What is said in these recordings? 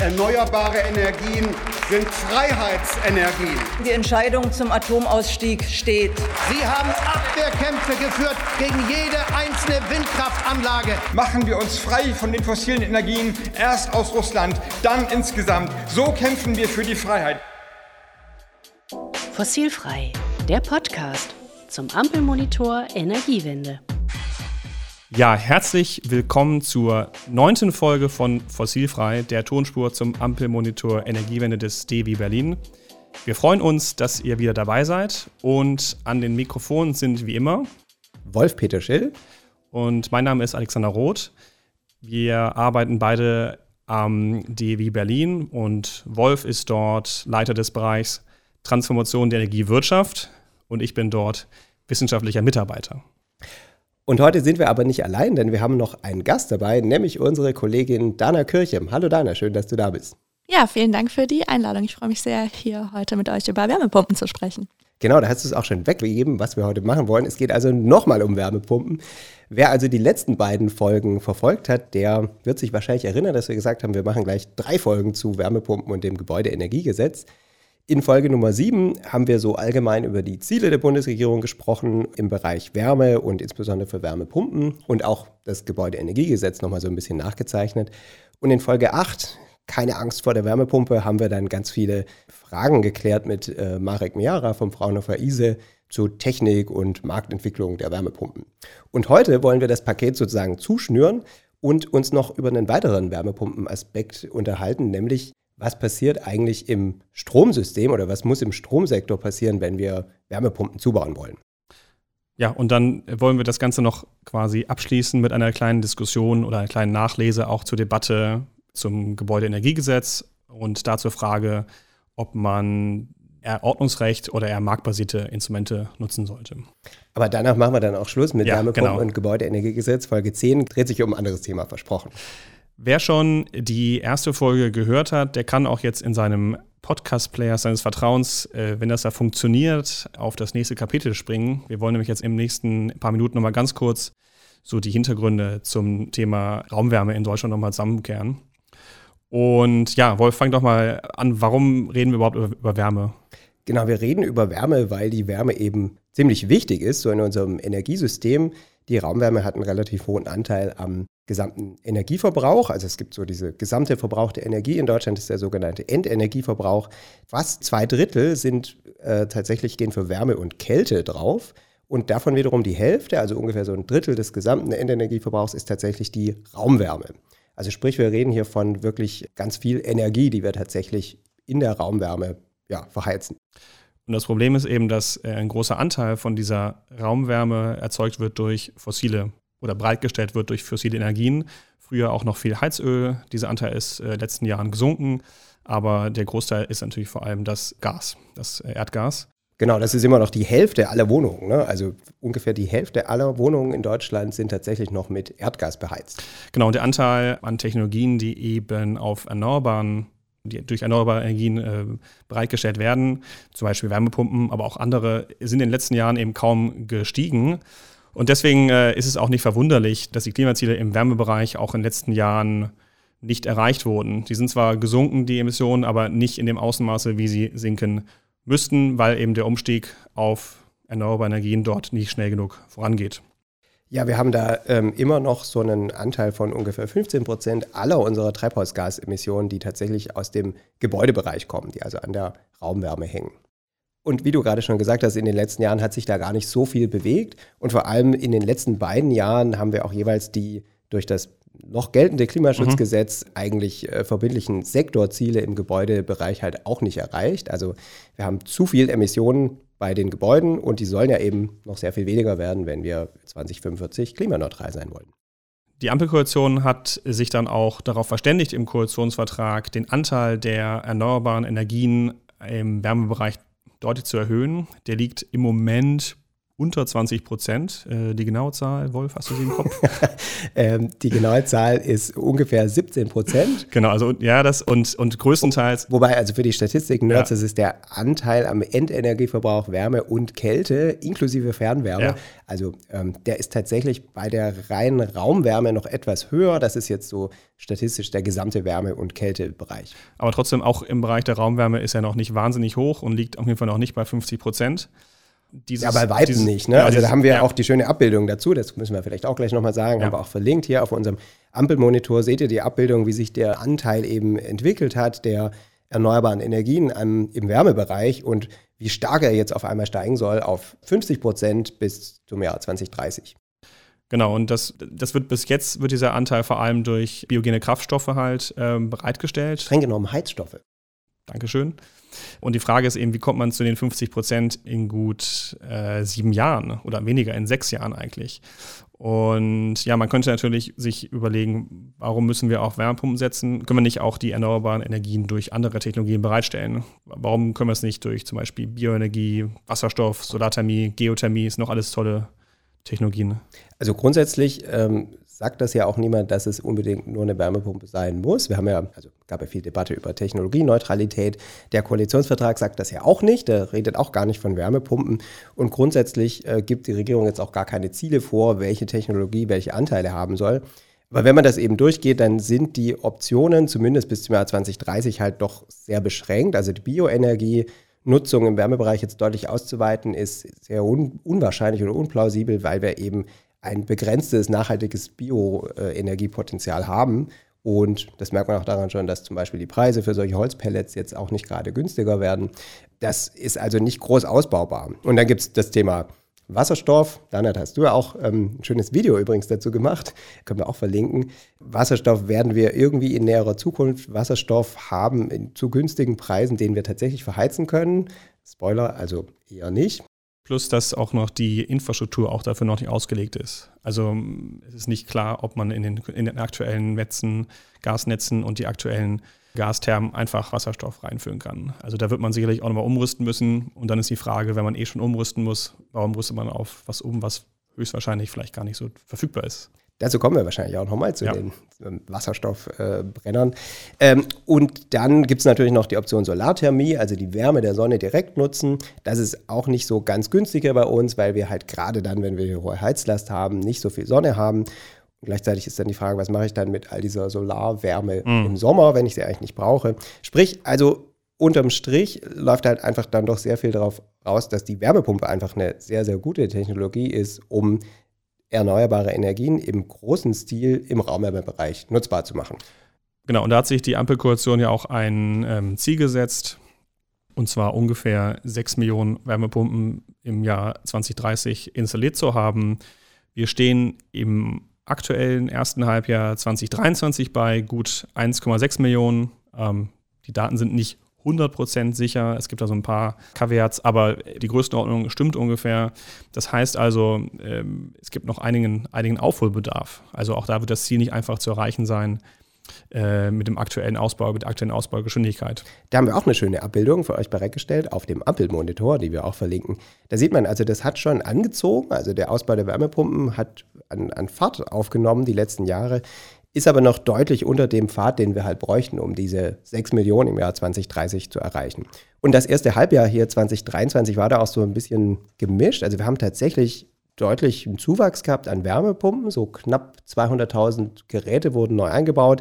Erneuerbare Energien sind Freiheitsenergien. Die Entscheidung zum Atomausstieg steht. Sie haben Abwehrkämpfe geführt gegen jede einzelne Windkraftanlage. Machen wir uns frei von den fossilen Energien, erst aus Russland, dann insgesamt. So kämpfen wir für die Freiheit. Fossilfrei, der Podcast zum Ampelmonitor Energiewende. Ja, herzlich willkommen zur neunten Folge von Fossilfrei, der Tonspur zum Ampelmonitor Energiewende des DW Berlin. Wir freuen uns, dass ihr wieder dabei seid und an den Mikrofonen sind wie immer Wolf-Peter Schill und mein Name ist Alexander Roth. Wir arbeiten beide am DW Berlin und Wolf ist dort Leiter des Bereichs Transformation der Energiewirtschaft und ich bin dort wissenschaftlicher Mitarbeiter. Und heute sind wir aber nicht allein, denn wir haben noch einen Gast dabei, nämlich unsere Kollegin Dana Kirchem. Hallo Dana, schön, dass du da bist. Ja, vielen Dank für die Einladung. Ich freue mich sehr, hier heute mit euch über Wärmepumpen zu sprechen. Genau, da hast du es auch schon weggegeben, was wir heute machen wollen. Es geht also nochmal um Wärmepumpen. Wer also die letzten beiden Folgen verfolgt hat, der wird sich wahrscheinlich erinnern, dass wir gesagt haben, wir machen gleich drei Folgen zu Wärmepumpen und dem Gebäudeenergiegesetz. In Folge Nummer 7 haben wir so allgemein über die Ziele der Bundesregierung gesprochen im Bereich Wärme und insbesondere für Wärmepumpen und auch das Gebäudeenergiegesetz nochmal so ein bisschen nachgezeichnet. Und in Folge 8, keine Angst vor der Wärmepumpe, haben wir dann ganz viele Fragen geklärt mit äh, Marek Miara vom Fraunhofer ISE zu Technik und Marktentwicklung der Wärmepumpen. Und heute wollen wir das Paket sozusagen zuschnüren und uns noch über einen weiteren Wärmepumpenaspekt unterhalten, nämlich was passiert eigentlich im Stromsystem oder was muss im Stromsektor passieren, wenn wir Wärmepumpen zubauen wollen. Ja, und dann wollen wir das Ganze noch quasi abschließen mit einer kleinen Diskussion oder einer kleinen Nachlese auch zur Debatte zum Gebäudeenergiegesetz und dazu Frage, ob man eher Ordnungsrecht oder eher marktbasierte Instrumente nutzen sollte. Aber danach machen wir dann auch Schluss mit ja, Wärmepumpen genau. und Gebäudeenergiegesetz. Folge 10 dreht sich um ein anderes Thema, versprochen. Wer schon die erste Folge gehört hat, der kann auch jetzt in seinem Podcast-Player seines Vertrauens, äh, wenn das da funktioniert, auf das nächste Kapitel springen. Wir wollen nämlich jetzt im nächsten paar Minuten nochmal ganz kurz so die Hintergründe zum Thema Raumwärme in Deutschland nochmal zusammenkehren. Und ja, Wolf, fang doch mal an. Warum reden wir überhaupt über, über Wärme? Genau, wir reden über Wärme, weil die Wärme eben ziemlich wichtig ist, so in unserem Energiesystem. Die Raumwärme hat einen relativ hohen Anteil am gesamten Energieverbrauch. Also es gibt so diese gesamte verbrauchte Energie in Deutschland, ist der sogenannte Endenergieverbrauch. Fast zwei Drittel sind äh, tatsächlich gehen für Wärme und Kälte drauf. Und davon wiederum die Hälfte, also ungefähr so ein Drittel des gesamten Endenergieverbrauchs, ist tatsächlich die Raumwärme. Also sprich, wir reden hier von wirklich ganz viel Energie, die wir tatsächlich in der Raumwärme ja, verheizen. Und das Problem ist eben, dass äh, ein großer Anteil von dieser Raumwärme erzeugt wird durch fossile oder bereitgestellt wird durch fossile Energien. Früher auch noch viel Heizöl. Dieser Anteil ist in äh, den letzten Jahren gesunken. Aber der Großteil ist natürlich vor allem das Gas, das äh, Erdgas. Genau, das ist immer noch die Hälfte aller Wohnungen. Ne? Also ungefähr die Hälfte aller Wohnungen in Deutschland sind tatsächlich noch mit Erdgas beheizt. Genau, und der Anteil an Technologien, die eben auf erneuerbaren, die durch erneuerbare Energien äh, bereitgestellt werden, zum Beispiel Wärmepumpen, aber auch andere, sind in den letzten Jahren eben kaum gestiegen. Und deswegen äh, ist es auch nicht verwunderlich, dass die Klimaziele im Wärmebereich auch in den letzten Jahren nicht erreicht wurden. Die sind zwar gesunken, die Emissionen, aber nicht in dem Außenmaße, wie sie sinken müssten, weil eben der Umstieg auf erneuerbare Energien dort nicht schnell genug vorangeht. Ja, wir haben da ähm, immer noch so einen Anteil von ungefähr 15 Prozent aller unserer Treibhausgasemissionen, die tatsächlich aus dem Gebäudebereich kommen, die also an der Raumwärme hängen. Und wie du gerade schon gesagt hast, in den letzten Jahren hat sich da gar nicht so viel bewegt. Und vor allem in den letzten beiden Jahren haben wir auch jeweils die durch das noch geltende Klimaschutzgesetz mhm. eigentlich äh, verbindlichen Sektorziele im Gebäudebereich halt auch nicht erreicht. Also wir haben zu viel Emissionen bei den Gebäuden und die sollen ja eben noch sehr viel weniger werden, wenn wir 2045 klimaneutral sein wollen. Die Ampelkoalition hat sich dann auch darauf verständigt, im Koalitionsvertrag den Anteil der erneuerbaren Energien im Wärmebereich deutlich zu erhöhen. Der liegt im Moment unter 20 Prozent. Äh, die genaue Zahl, Wolf, hast du sie im Kopf? ähm, die genaue Zahl ist ungefähr 17 Prozent. Genau, also ja, das und, und größtenteils. Wobei, also für die Statistiken Nerds, ja. das ist der Anteil am Endenergieverbrauch Wärme und Kälte inklusive Fernwärme. Ja. Also ähm, der ist tatsächlich bei der reinen Raumwärme noch etwas höher. Das ist jetzt so statistisch der gesamte Wärme- und Kältebereich. Aber trotzdem auch im Bereich der Raumwärme ist er noch nicht wahnsinnig hoch und liegt auf jeden Fall noch nicht bei 50 Prozent. Dieses, ja, bei Weitem dieses, nicht. Ne? Ja, also da haben wir ja. auch die schöne Abbildung dazu, das müssen wir vielleicht auch gleich nochmal sagen, ja. haben wir auch verlinkt hier auf unserem Ampelmonitor, seht ihr die Abbildung, wie sich der Anteil eben entwickelt hat, der erneuerbaren Energien am, im Wärmebereich und wie stark er jetzt auf einmal steigen soll auf 50 Prozent bis zum Jahr 2030. Genau, und das, das wird bis jetzt wird dieser Anteil vor allem durch biogene Kraftstoffe halt ähm, bereitgestellt. Streng genommen Heizstoffe. Dankeschön. Und die Frage ist eben, wie kommt man zu den 50 Prozent in gut äh, sieben Jahren oder weniger, in sechs Jahren eigentlich? Und ja, man könnte natürlich sich überlegen, warum müssen wir auch Wärmepumpen setzen? Können wir nicht auch die erneuerbaren Energien durch andere Technologien bereitstellen? Warum können wir es nicht durch zum Beispiel Bioenergie, Wasserstoff, Solarthermie, Geothermie, ist noch alles tolle Technologien? Also grundsätzlich ähm, sagt das ja auch niemand, dass es unbedingt nur eine Wärmepumpe sein muss. Wir haben ja, also gab ja viel Debatte über Technologieneutralität. Der Koalitionsvertrag sagt das ja auch nicht. Der redet auch gar nicht von Wärmepumpen. Und grundsätzlich äh, gibt die Regierung jetzt auch gar keine Ziele vor, welche Technologie welche Anteile haben soll. Aber wenn man das eben durchgeht, dann sind die Optionen zumindest bis zum Jahr 2030 halt doch sehr beschränkt. Also die Bioenergie, Nutzung im Wärmebereich jetzt deutlich auszuweiten, ist sehr un unwahrscheinlich oder unplausibel, weil wir eben ein begrenztes nachhaltiges Bioenergiepotenzial haben. Und das merkt man auch daran schon, dass zum Beispiel die Preise für solche Holzpellets jetzt auch nicht gerade günstiger werden. Das ist also nicht groß ausbaubar. Und dann gibt es das Thema Wasserstoff. Danat, hast du ja auch ähm, ein schönes Video übrigens dazu gemacht. Können wir auch verlinken. Wasserstoff werden wir irgendwie in näherer Zukunft Wasserstoff haben in, zu günstigen Preisen, den wir tatsächlich verheizen können. Spoiler, also eher nicht. Plus, dass auch noch die Infrastruktur auch dafür noch nicht ausgelegt ist. Also es ist nicht klar, ob man in den, in den aktuellen Netzen, Gasnetzen und die aktuellen Gasthermen einfach Wasserstoff reinführen kann. Also da wird man sicherlich auch nochmal umrüsten müssen. Und dann ist die Frage, wenn man eh schon umrüsten muss, warum rüstet man auf was um, was höchstwahrscheinlich vielleicht gar nicht so verfügbar ist. Dazu kommen wir wahrscheinlich auch nochmal zu ja. den Wasserstoffbrennern. Äh, ähm, und dann gibt es natürlich noch die Option Solarthermie, also die Wärme der Sonne direkt nutzen. Das ist auch nicht so ganz günstiger bei uns, weil wir halt gerade dann, wenn wir hohe Heizlast haben, nicht so viel Sonne haben. Und gleichzeitig ist dann die Frage, was mache ich dann mit all dieser Solarwärme mhm. im Sommer, wenn ich sie eigentlich nicht brauche. Sprich, also unterm Strich läuft halt einfach dann doch sehr viel darauf raus, dass die Wärmepumpe einfach eine sehr, sehr gute Technologie ist, um erneuerbare Energien im großen Stil im Raumwärmebereich nutzbar zu machen. Genau, und da hat sich die Ampelkoalition ja auch ein ähm, Ziel gesetzt, und zwar ungefähr 6 Millionen Wärmepumpen im Jahr 2030 installiert zu haben. Wir stehen im aktuellen ersten Halbjahr 2023 bei gut 1,6 Millionen. Ähm, die Daten sind nicht 100% sicher. Es gibt da so ein paar Caveats, aber die Größenordnung stimmt ungefähr. Das heißt also, ähm, es gibt noch einigen, einigen Aufholbedarf. Also auch da wird das Ziel nicht einfach zu erreichen sein äh, mit dem aktuellen Ausbau, mit der aktuellen Ausbaugeschwindigkeit. Da haben wir auch eine schöne Abbildung für euch bereitgestellt auf dem Ampelmonitor, die wir auch verlinken. Da sieht man also, das hat schon angezogen. Also der Ausbau der Wärmepumpen hat an, an Fahrt aufgenommen die letzten Jahre ist aber noch deutlich unter dem Pfad, den wir halt bräuchten, um diese 6 Millionen im Jahr 2030 zu erreichen. Und das erste Halbjahr hier 2023 war da auch so ein bisschen gemischt. Also wir haben tatsächlich deutlich einen Zuwachs gehabt an Wärmepumpen, so knapp 200.000 Geräte wurden neu eingebaut,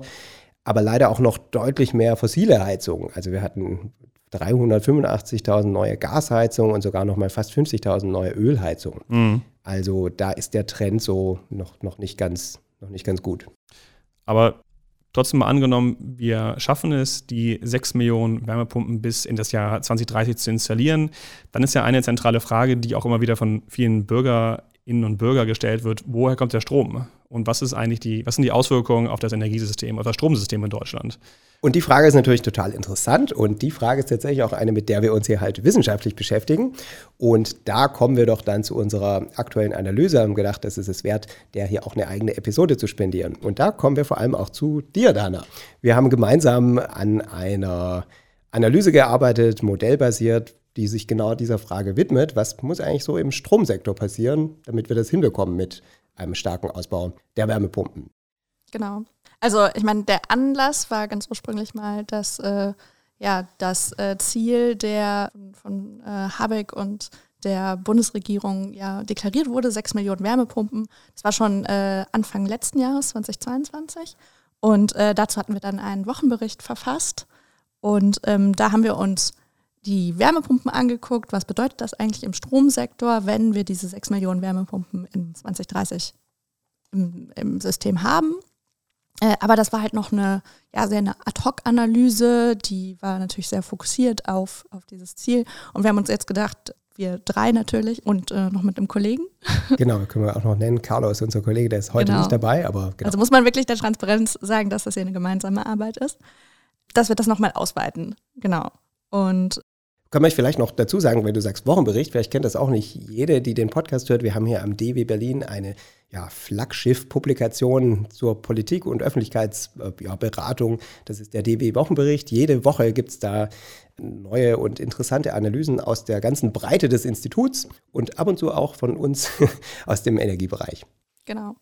aber leider auch noch deutlich mehr fossile Heizungen. Also wir hatten 385.000 neue Gasheizungen und sogar noch mal fast 50.000 neue Ölheizungen. Mhm. Also da ist der Trend so noch, noch, nicht ganz, noch nicht ganz gut. Aber trotzdem mal angenommen, wir schaffen es, die 6 Millionen Wärmepumpen bis in das Jahr 2030 zu installieren, dann ist ja eine zentrale Frage, die auch immer wieder von vielen Bürgerinnen und Bürgern gestellt wird, woher kommt der Strom? Und was ist eigentlich die, was sind die Auswirkungen auf das Energiesystem, auf das Stromsystem in Deutschland? Und die Frage ist natürlich total interessant und die Frage ist tatsächlich auch eine, mit der wir uns hier halt wissenschaftlich beschäftigen. Und da kommen wir doch dann zu unserer aktuellen Analyse, haben gedacht, das ist es wert, der hier auch eine eigene Episode zu spendieren. Und da kommen wir vor allem auch zu dir, Dana. Wir haben gemeinsam an einer Analyse gearbeitet, modellbasiert, die sich genau dieser Frage widmet. Was muss eigentlich so im Stromsektor passieren, damit wir das hinbekommen mit einem starken Ausbau der Wärmepumpen? Genau. Also ich meine, der Anlass war ganz ursprünglich mal, dass äh, ja das äh, Ziel der von, äh, Habeck und der Bundesregierung ja deklariert wurde, 6 Millionen Wärmepumpen. Das war schon äh, Anfang letzten Jahres, 2022. Und äh, dazu hatten wir dann einen Wochenbericht verfasst. Und ähm, da haben wir uns die Wärmepumpen angeguckt. Was bedeutet das eigentlich im Stromsektor, wenn wir diese 6 Millionen Wärmepumpen in 2030 im, im System haben? Äh, aber das war halt noch eine, ja, sehr eine Ad-Hoc-Analyse, die war natürlich sehr fokussiert auf, auf dieses Ziel. Und wir haben uns jetzt gedacht, wir drei natürlich und äh, noch mit einem Kollegen. Genau, können wir auch noch nennen. Carlo ist unser Kollege, der ist heute genau. nicht dabei, aber genau. Also muss man wirklich der Transparenz sagen, dass das hier eine gemeinsame Arbeit ist, dass wir das nochmal ausweiten. Genau. Und kann man vielleicht noch dazu sagen, wenn du sagst Wochenbericht, vielleicht kennt das auch nicht jede, die den Podcast hört. Wir haben hier am DW Berlin eine ja, Flaggschiff-Publikation zur Politik- und Öffentlichkeitsberatung. Ja, das ist der DW Wochenbericht. Jede Woche gibt es da neue und interessante Analysen aus der ganzen Breite des Instituts und ab und zu auch von uns aus dem Energiebereich. Genau.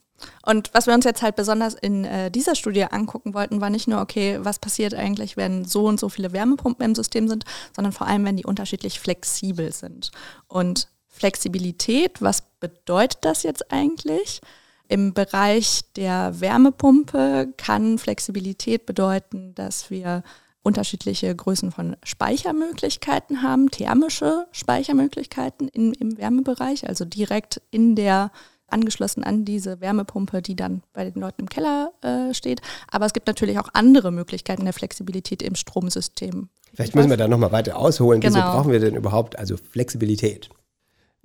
Und was wir uns jetzt halt besonders in äh, dieser Studie angucken wollten, war nicht nur, okay, was passiert eigentlich, wenn so und so viele Wärmepumpen im System sind, sondern vor allem, wenn die unterschiedlich flexibel sind. Und Flexibilität, was bedeutet das jetzt eigentlich? Im Bereich der Wärmepumpe kann Flexibilität bedeuten, dass wir unterschiedliche Größen von Speichermöglichkeiten haben, thermische Speichermöglichkeiten in, im Wärmebereich, also direkt in der angeschlossen an diese Wärmepumpe, die dann bei den Leuten im Keller äh, steht. Aber es gibt natürlich auch andere Möglichkeiten der Flexibilität im Stromsystem. Vielleicht müssen wir da nochmal weiter ausholen. Genau. Wieso brauchen wir denn überhaupt also Flexibilität?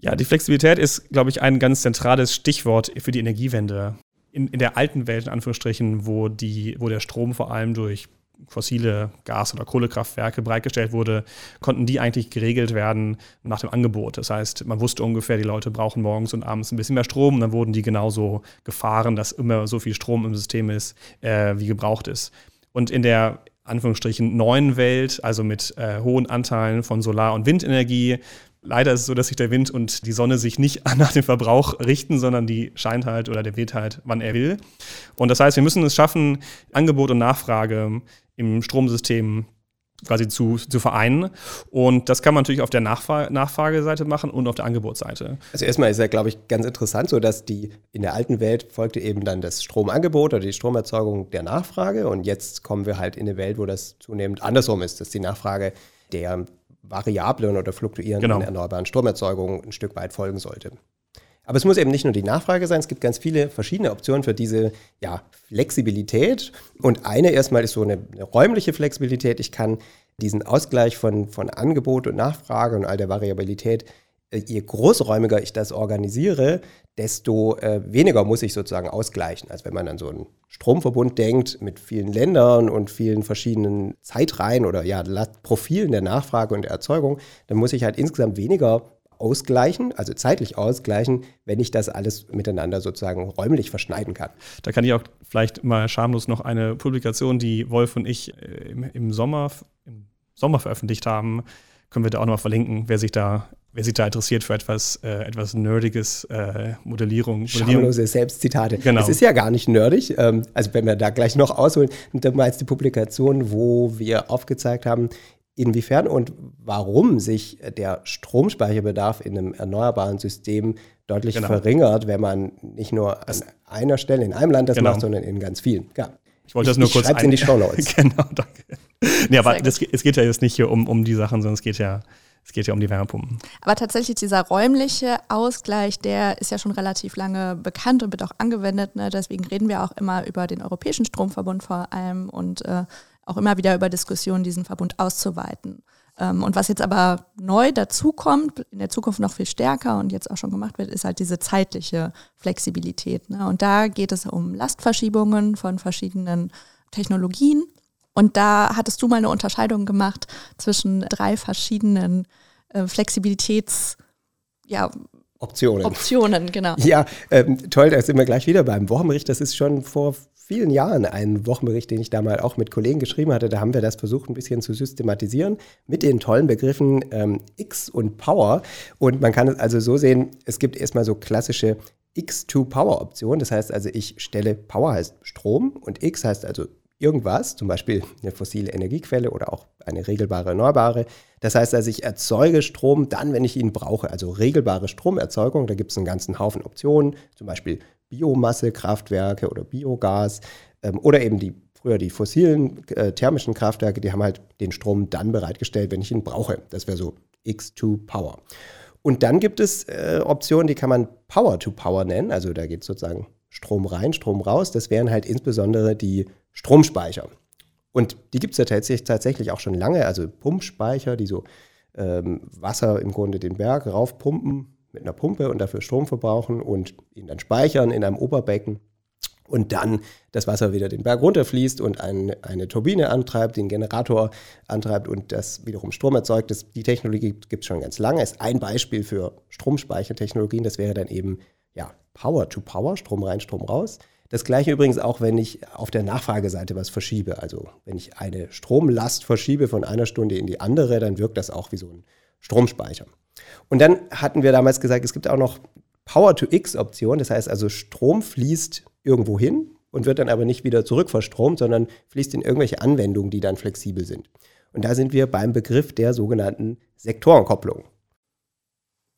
Ja, die Flexibilität ist, glaube ich, ein ganz zentrales Stichwort für die Energiewende. In, in der alten Welt, in Anführungsstrichen, wo, die, wo der Strom vor allem durch fossile Gas- oder Kohlekraftwerke bereitgestellt wurde, konnten die eigentlich geregelt werden nach dem Angebot. Das heißt, man wusste ungefähr, die Leute brauchen morgens und abends ein bisschen mehr Strom und dann wurden die genauso gefahren, dass immer so viel Strom im System ist, äh, wie gebraucht ist. Und in der Anführungsstrichen neuen Welt, also mit äh, hohen Anteilen von Solar- und Windenergie, Leider ist es so, dass sich der Wind und die Sonne sich nicht nach dem Verbrauch richten, sondern die scheint halt oder der weht halt, wann er will. Und das heißt, wir müssen es schaffen, Angebot und Nachfrage im Stromsystem quasi zu, zu vereinen. Und das kann man natürlich auf der Nachfrage, Nachfrageseite machen und auf der Angebotsseite. Also erstmal ist ja, glaube ich, ganz interessant so, dass die in der alten Welt folgte eben dann das Stromangebot oder die Stromerzeugung der Nachfrage. Und jetzt kommen wir halt in eine Welt, wo das zunehmend andersrum ist, dass die Nachfrage der variablen oder fluktuierenden genau. erneuerbaren Stromerzeugung ein Stück weit folgen sollte. Aber es muss eben nicht nur die Nachfrage sein, es gibt ganz viele verschiedene Optionen für diese ja, Flexibilität. Und eine erstmal ist so eine, eine, räumliche Flexibilität. Ich kann diesen Ausgleich von, von Angebot und Nachfrage und all der Variabilität, äh, je großräumiger ich das organisiere, desto äh, weniger muss ich sozusagen ausgleichen. Als wenn man an so einen Stromverbund denkt mit vielen Ländern und vielen verschiedenen Zeitreihen oder ja, Profilen der Nachfrage und der Erzeugung, dann muss ich halt insgesamt weniger ausgleichen, also zeitlich ausgleichen, wenn ich das alles miteinander sozusagen räumlich verschneiden kann. Da kann ich auch vielleicht mal schamlos noch eine Publikation, die Wolf und ich äh, im, im Sommer, im Sommer veröffentlicht haben, können wir da auch noch mal verlinken, wer sich da wer sich da interessiert für etwas, äh, etwas nerdiges äh, Modellierung. Schamlose Selbstzitate. Genau. Es ist ja gar nicht nerdig. Ähm, also wenn wir da gleich noch ausholen, dann mal jetzt die Publikation, wo wir aufgezeigt haben, inwiefern und warum sich der Stromspeicherbedarf in einem erneuerbaren System deutlich genau. verringert, wenn man nicht nur an einer Stelle in einem Land das genau. macht, sondern in ganz vielen. Ja. Ich wollte das nur ich kurz ein in die Show Notes. genau, danke. Nee, aber das, es geht ja jetzt nicht hier um, um die Sachen, sondern es geht ja es geht ja um die Wärmepumpen. Aber tatsächlich dieser räumliche Ausgleich, der ist ja schon relativ lange bekannt und wird auch angewendet. Ne? Deswegen reden wir auch immer über den Europäischen Stromverbund vor allem und äh, auch immer wieder über Diskussionen, diesen Verbund auszuweiten. Ähm, und was jetzt aber neu dazukommt, in der Zukunft noch viel stärker und jetzt auch schon gemacht wird, ist halt diese zeitliche Flexibilität. Ne? Und da geht es um Lastverschiebungen von verschiedenen Technologien. Und da hattest du mal eine Unterscheidung gemacht zwischen drei verschiedenen äh, Flexibilitäts- ja, Optionen. Optionen, genau. Ja, ähm, toll, da sind wir gleich wieder beim Wochenbericht. Das ist schon vor vielen Jahren einen Wochenbericht, den ich da mal auch mit Kollegen geschrieben hatte. Da haben wir das versucht, ein bisschen zu systematisieren mit den tollen Begriffen ähm, X und Power. Und man kann es also so sehen, es gibt erstmal so klassische X-to-Power-Optionen. Das heißt also, ich stelle Power heißt Strom und X heißt also irgendwas, zum Beispiel eine fossile Energiequelle oder auch eine regelbare erneuerbare. Das heißt also, ich erzeuge Strom dann, wenn ich ihn brauche. Also regelbare Stromerzeugung, da gibt es einen ganzen Haufen Optionen, zum Beispiel Biomassekraftwerke oder Biogas ähm, oder eben die früher die fossilen äh, thermischen Kraftwerke, die haben halt den Strom dann bereitgestellt, wenn ich ihn brauche. Das wäre so X2 Power. Und dann gibt es äh, Optionen, die kann man Power to Power nennen. Also da geht sozusagen Strom rein, Strom raus. Das wären halt insbesondere die Stromspeicher. Und die gibt es ja tatsächlich, tatsächlich auch schon lange. Also Pumpspeicher, die so ähm, Wasser im Grunde den Berg raufpumpen mit einer Pumpe und dafür Strom verbrauchen und ihn dann speichern in einem Oberbecken und dann das Wasser wieder den Berg runterfließt und ein, eine Turbine antreibt, den Generator antreibt und das wiederum Strom erzeugt. Das, die Technologie gibt es schon ganz lange. Ist ein Beispiel für Stromspeichertechnologien. Das wäre dann eben ja, Power to Power, Strom rein, Strom raus. Das gleiche übrigens auch, wenn ich auf der Nachfrageseite was verschiebe. Also wenn ich eine Stromlast verschiebe von einer Stunde in die andere, dann wirkt das auch wie so ein Stromspeicher. Und dann hatten wir damals gesagt, es gibt auch noch Power-to-X-Option. Das heißt also, Strom fließt irgendwo hin und wird dann aber nicht wieder zurückverstromt, sondern fließt in irgendwelche Anwendungen, die dann flexibel sind. Und da sind wir beim Begriff der sogenannten Sektorenkopplung.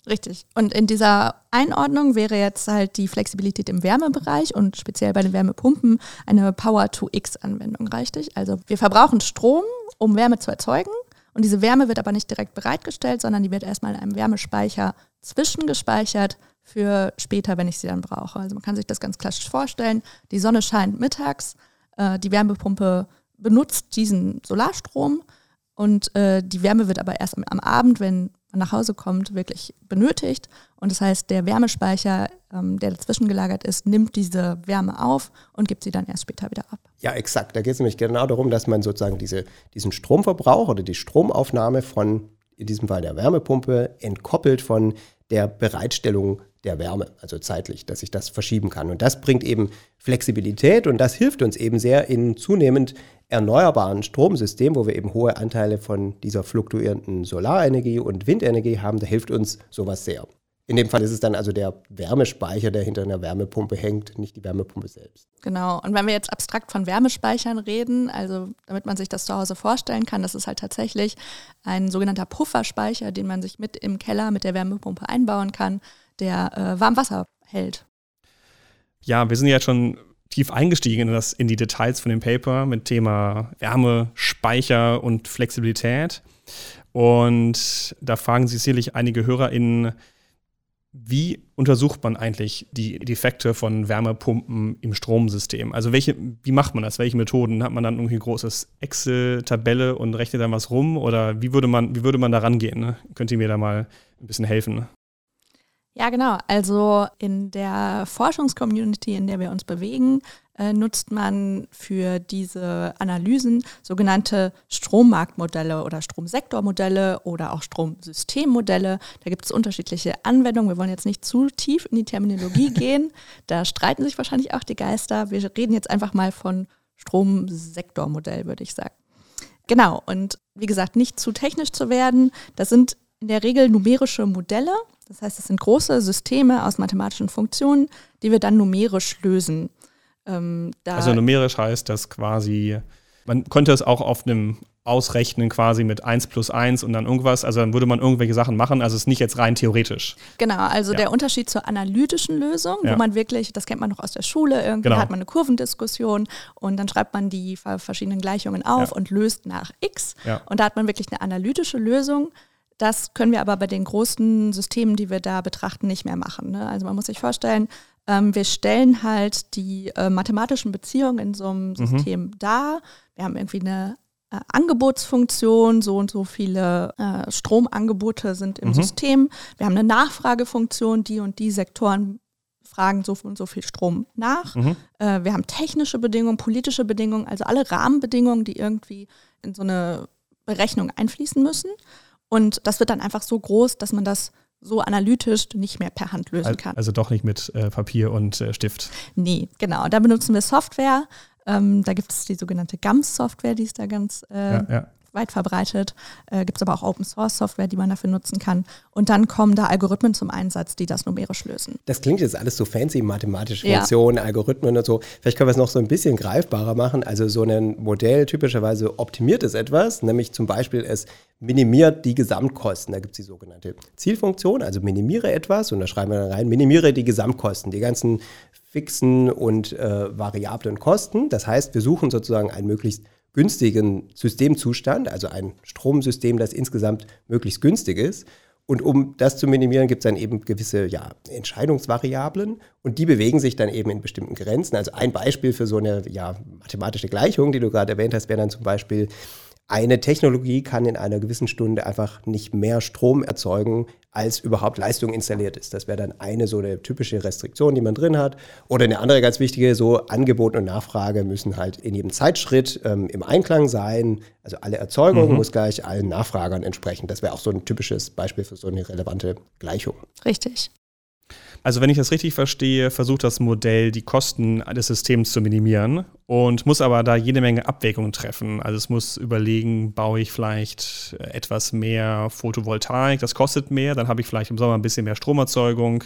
Richtig. Und in dieser Einordnung wäre jetzt halt die Flexibilität im Wärmebereich und speziell bei den Wärmepumpen eine Power-to-X-Anwendung richtig. Also wir verbrauchen Strom, um Wärme zu erzeugen. Und diese Wärme wird aber nicht direkt bereitgestellt, sondern die wird erstmal in einem Wärmespeicher zwischengespeichert für später, wenn ich sie dann brauche. Also man kann sich das ganz klassisch vorstellen. Die Sonne scheint mittags, äh, die Wärmepumpe benutzt diesen Solarstrom und äh, die Wärme wird aber erst am, am Abend, wenn man nach Hause kommt, wirklich benötigt. Und das heißt, der Wärmespeicher, ähm, der dazwischen gelagert ist, nimmt diese Wärme auf und gibt sie dann erst später wieder ab. Ja, exakt. Da geht es nämlich genau darum, dass man sozusagen diese, diesen Stromverbrauch oder die Stromaufnahme von, in diesem Fall der Wärmepumpe, entkoppelt von der Bereitstellung der Wärme, also zeitlich, dass ich das verschieben kann. Und das bringt eben Flexibilität und das hilft uns eben sehr in zunehmend erneuerbaren Stromsystem, wo wir eben hohe Anteile von dieser fluktuierenden Solarenergie und Windenergie haben. Da hilft uns sowas sehr. In dem Fall ist es dann also der Wärmespeicher, der hinter einer Wärmepumpe hängt, nicht die Wärmepumpe selbst. Genau. Und wenn wir jetzt abstrakt von Wärmespeichern reden, also damit man sich das zu Hause vorstellen kann, das ist halt tatsächlich ein sogenannter Pufferspeicher, den man sich mit im Keller mit der Wärmepumpe einbauen kann, der äh, Warmwasser hält. Ja, wir sind jetzt schon tief eingestiegen in, das, in die Details von dem Paper mit Thema Wärme, Speicher und Flexibilität. Und da fragen sich sicherlich einige HörerInnen, wie untersucht man eigentlich die Defekte von Wärmepumpen im Stromsystem? Also welche, wie macht man das? Welche Methoden? Hat man dann irgendwie ein großes Excel-Tabelle und rechnet dann was rum? Oder wie würde man, wie würde man da rangehen? Ne? Könnt ihr mir da mal ein bisschen helfen? Ja, genau. Also in der Forschungscommunity, in der wir uns bewegen, äh, nutzt man für diese Analysen sogenannte Strommarktmodelle oder Stromsektormodelle oder auch Stromsystemmodelle. Da gibt es unterschiedliche Anwendungen. Wir wollen jetzt nicht zu tief in die Terminologie gehen. Da streiten sich wahrscheinlich auch die Geister. Wir reden jetzt einfach mal von Stromsektormodell, würde ich sagen. Genau, und wie gesagt, nicht zu technisch zu werden. Das sind in der Regel numerische Modelle. Das heißt, es sind große Systeme aus mathematischen Funktionen, die wir dann numerisch lösen. Ähm, also numerisch heißt das quasi, man könnte es auch auf einem ausrechnen quasi mit 1 plus 1 und dann irgendwas. Also dann würde man irgendwelche Sachen machen. Also es ist nicht jetzt rein theoretisch. Genau, also ja. der Unterschied zur analytischen Lösung, ja. wo man wirklich, das kennt man noch aus der Schule, irgendwie genau. hat man eine Kurvendiskussion und dann schreibt man die verschiedenen Gleichungen auf ja. und löst nach x. Und da hat man wirklich eine analytische Lösung. Das können wir aber bei den großen Systemen, die wir da betrachten, nicht mehr machen. Ne? Also man muss sich vorstellen, ähm, wir stellen halt die äh, mathematischen Beziehungen in so einem mhm. System mhm. dar. Wir haben irgendwie eine äh, Angebotsfunktion, so und so viele äh, Stromangebote sind im mhm. System. Wir haben eine Nachfragefunktion, die und die Sektoren fragen so und so viel Strom nach. Mhm. Äh, wir haben technische Bedingungen, politische Bedingungen, also alle Rahmenbedingungen, die irgendwie in so eine Berechnung einfließen müssen. Und das wird dann einfach so groß, dass man das so analytisch nicht mehr per Hand lösen kann. Also doch nicht mit äh, Papier und äh, Stift. Nee, genau. Da benutzen wir Software. Ähm, da gibt es die sogenannte GAMS-Software, die ist da ganz äh, Ja, ja. Weit verbreitet. Äh, gibt es aber auch Open Source Software, die man dafür nutzen kann. Und dann kommen da Algorithmen zum Einsatz, die das numerisch lösen. Das klingt jetzt alles so fancy, mathematische Ja. Funktionen, Algorithmen und so. Vielleicht können wir es noch so ein bisschen greifbarer machen. Also so ein Modell typischerweise optimiert es etwas, nämlich zum Beispiel es minimiert die Gesamtkosten. Da gibt es die sogenannte Zielfunktion, also minimiere etwas und da schreiben wir dann rein, minimiere die Gesamtkosten, die ganzen fixen und äh, variablen Kosten. Das heißt, wir suchen sozusagen einen möglichst günstigen Systemzustand, also ein Stromsystem, das insgesamt möglichst günstig ist. Und um das zu minimieren, gibt es dann eben gewisse ja, Entscheidungsvariablen und die bewegen sich dann eben in bestimmten Grenzen. Also ein Beispiel für so eine ja, mathematische Gleichung, die du gerade erwähnt hast, wäre dann zum Beispiel, eine Technologie kann in einer gewissen Stunde einfach nicht mehr Strom erzeugen, als überhaupt Leistung installiert ist. Das wäre dann eine so eine typische Restriktion, die man drin hat. Oder eine andere ganz wichtige, so Angebot und Nachfrage müssen halt in jedem Zeitschritt ähm, im Einklang sein. Also alle Erzeugung muss gleich allen Nachfragern entsprechen. Das wäre auch so ein typisches Beispiel für so eine relevante Gleichung. Richtig. Also wenn ich das richtig verstehe, versucht das Modell, die Kosten des Systems zu minimieren und muss aber da jede Menge Abwägungen treffen. Also es muss überlegen, baue ich vielleicht etwas mehr Photovoltaik, das kostet mehr, dann habe ich vielleicht im Sommer ein bisschen mehr Stromerzeugung.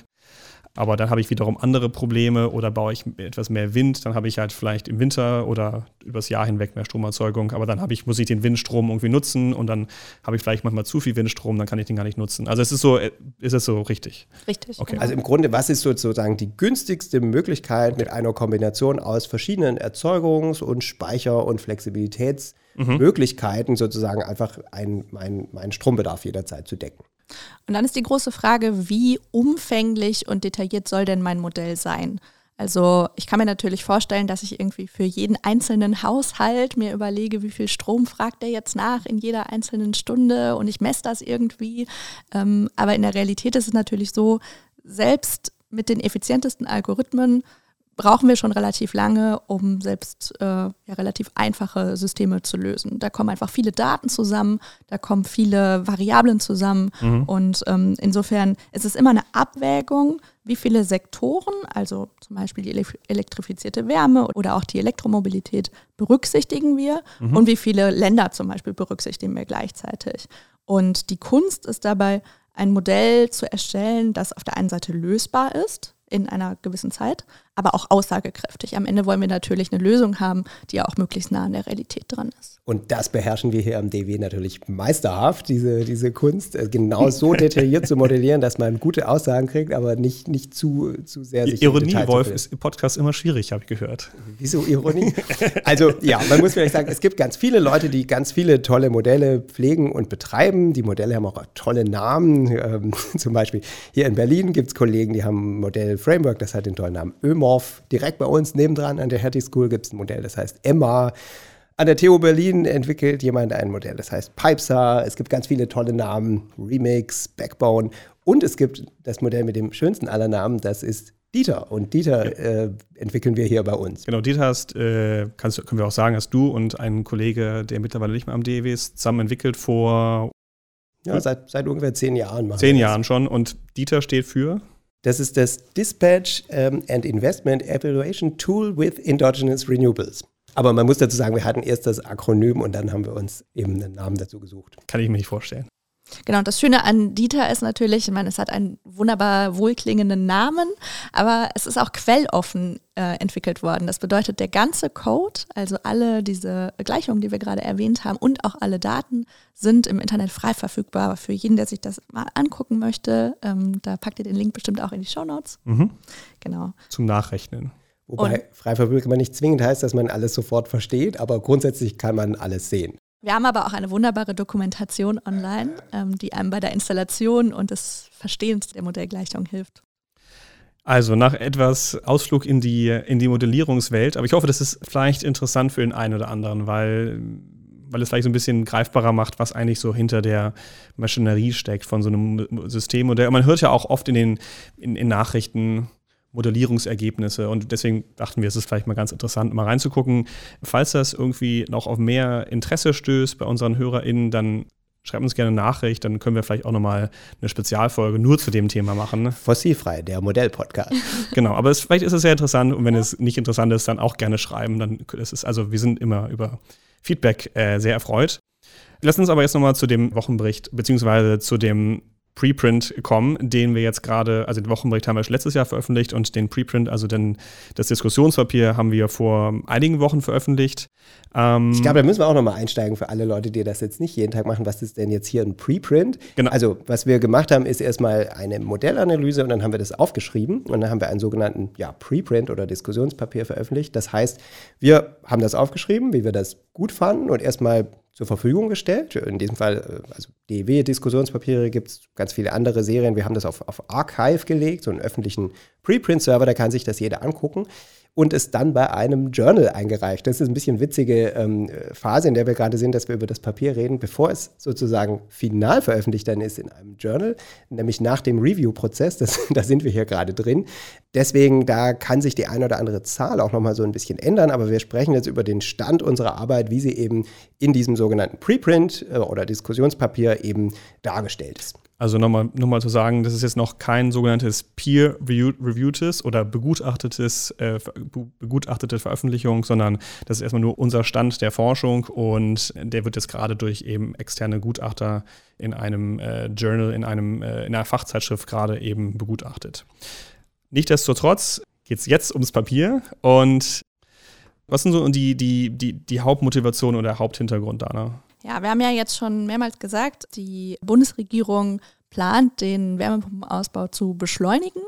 Aber dann habe ich wiederum andere Probleme oder baue ich etwas mehr Wind, dann habe ich halt vielleicht im Winter oder übers Jahr hinweg mehr Stromerzeugung, aber dann habe ich, muss ich den Windstrom irgendwie nutzen und dann habe ich vielleicht manchmal zu viel Windstrom, dann kann ich den gar nicht nutzen. Also es ist so, ist es so richtig. Richtig. Okay. genau. Also im Grunde, was ist sozusagen die günstigste Möglichkeit mit einer Kombination aus verschiedenen Erzeugungs- und Speicher- und Flexibilitätsmöglichkeiten sozusagen einfach ein, mein, meinen Strombedarf jederzeit zu decken? Und dann ist die große Frage, wie umfänglich und detailliert soll denn mein Modell sein? Also ich kann mir natürlich vorstellen, dass ich irgendwie für jeden einzelnen Haushalt mir überlege, wie viel Strom fragt der jetzt nach in jeder einzelnen Stunde und ich messe das irgendwie. Ähm, aber in der Realität ist es natürlich so, selbst mit den effizientesten Algorithmen brauchen wir schon relativ lange, um selbst äh, ja, relativ einfache Systeme zu lösen. Da kommen einfach viele Daten zusammen, da kommen viele Variablen zusammen und ähm, insofern ist es immer eine Abwägung, wie viele Sektoren, also zum Beispiel die elektrifizierte Wärme oder auch die Elektromobilität, berücksichtigen wir und wie viele Länder zum Beispiel berücksichtigen wir gleichzeitig. Und die Kunst ist dabei, ein Modell zu erstellen, das auf der einen Seite lösbar ist in einer gewissen Zeit, aber auch aussagekräftig. Am Ende wollen wir natürlich eine Lösung haben, die auch möglichst nah an der Realität dran ist. Und das beherrschen wir hier am DW natürlich meisterhaft, diese, diese Kunst, äh, genau so detailliert zu modellieren, dass man gute Aussagen kriegt, aber nicht, nicht zu, zu sehr sich Ironie, Detail Wolf, ist im Podcast immer schwierig, habe ich gehört. Wieso Ironie? Also ja, man muss vielleicht sagen, es gibt ganz viele Leute, die ganz viele tolle Modelle pflegen und betreiben. Die Modelle haben auch tolle Namen. Ähm, zum Beispiel hier in Berlin gibt es Kollegen, die haben ein Modell Framework, das hat den tollen Namen Ömorph. Direkt bei uns nebendran an der Hertie School gibt es ein Modell, das heißt Emma. An der TU Berlin entwickelt jemand ein Modell, das heißt Pipesar. Es gibt ganz viele tolle Namen, Remix, Backbone. Und es gibt das Modell mit dem schönsten aller Namen, das ist Dieter. Und Dieter äh, entwickeln wir hier bei uns. Genau, Dieter hast, äh, kannst, können wir auch sagen, hast du und ein Kollege, der mittlerweile nicht mehr am DEW ist, zusammen entwickelt vor Ja, seit, seit ungefähr zehn Jahren zehn. Jahren schon. Und Dieter steht für? Das ist das Dispatch ähm, and Investment Evaluation Tool with Endogenous Renewables. Aber man muss dazu sagen, wir hatten erst das Akronym und dann haben wir uns eben einen Namen dazu gesucht. Kann ich mir nicht vorstellen. Genau, und das Schöne an Dieter ist natürlich, ich meine, es hat einen wunderbar wohlklingenden Namen, aber es ist auch quelloffen äh, entwickelt worden. Das bedeutet, der ganze Code, also alle diese Gleichungen, die wir gerade erwähnt haben und auch alle Daten sind im Internet frei verfügbar für jeden, der sich das mal angucken möchte. Ähm, da packt ihr den Link bestimmt auch in die Show Notes. Mhm. Genau. Zum Nachrechnen. Wobei frei verfügbar nicht zwingend heißt, dass man alles sofort versteht, aber grundsätzlich kann man alles sehen. Wir haben aber auch eine wunderbare Dokumentation online, ähm, die einem bei der Installation und des Verstehens der Modellgleichung hilft. Also nach etwas Ausflug in die, in die Modellierungswelt, aber ich hoffe, das ist vielleicht interessant für den einen oder anderen, weil, weil es vielleicht so ein bisschen greifbarer macht, was eigentlich so hinter der Maschinerie steckt von so einem Systemmodell. Man hört ja auch oft in den in, in Nachrichten Modellierungsergebnisse und deswegen dachten wir, es ist vielleicht mal ganz interessant, mal reinzugucken. Falls das irgendwie noch auf mehr Interesse stößt bei unseren HörerInnen, dann schreibt uns gerne eine Nachricht, dann können wir vielleicht auch nochmal eine Spezialfolge nur zu dem Thema machen. Fossilfrei, der Modellpodcast. genau, aber es, vielleicht ist es sehr interessant und wenn es nicht interessant ist, dann auch gerne schreiben. Dann ist es, also wir sind immer über Feedback äh, sehr erfreut. Lass uns aber jetzt nochmal zu dem Wochenbericht, beziehungsweise zu dem Preprint kommen, den wir jetzt gerade, also den Wochenbericht haben wir letztes Jahr veröffentlicht und den Preprint, also den, das Diskussionspapier, haben wir vor einigen Wochen veröffentlicht. Ähm ich glaube, da müssen wir auch nochmal einsteigen für alle Leute, die das jetzt nicht jeden Tag machen. Was ist denn jetzt hier ein Preprint? Genau. Also, was wir gemacht haben, ist erstmal eine Modellanalyse und dann haben wir das aufgeschrieben und dann haben wir einen sogenannten ja, Preprint oder Diskussionspapier veröffentlicht. Das heißt, wir haben das aufgeschrieben, wie wir das gut fanden und erstmal zur Verfügung gestellt. In diesem Fall, äh, also DEW-Diskussionspapiere gibt es ganz viele andere Serien. Wir haben das auf, auf Archive gelegt, so einen öffentlichen Preprint-Server, da kann sich das jeder angucken und es dann bei einem Journal eingereicht. Das ist ein bisschen witzige ähm, Phase, in der wir gerade sind, dass wir über das Papier reden, bevor es sozusagen final veröffentlicht dann ist in einem Journal, nämlich nach dem Review-Prozess. Da sind wir hier gerade drin. Deswegen, da kann sich die eine oder andere Zahl auch nochmal so ein bisschen ändern, aber wir sprechen jetzt über den Stand unserer Arbeit, wie sie eben in diesem sogenannten Preprint äh, oder Diskussionspapier eben dargestellt ist. Also nochmal nur mal zu sagen, das ist jetzt noch kein sogenanntes peer-reviewtes oder begutachtetes, äh, begutachtete Veröffentlichung, sondern das ist erstmal nur unser Stand der Forschung und der wird jetzt gerade durch eben externe Gutachter in einem äh, Journal, in, einem, äh, in einer Fachzeitschrift gerade eben begutachtet. Nichtsdestotrotz geht es jetzt ums Papier und was sind so die, die, die, die Hauptmotivation oder Haupthintergrund, Dana? Ja, wir haben ja jetzt schon mehrmals gesagt, die Bundesregierung plant, den Wärmepumpenausbau zu beschleunigen.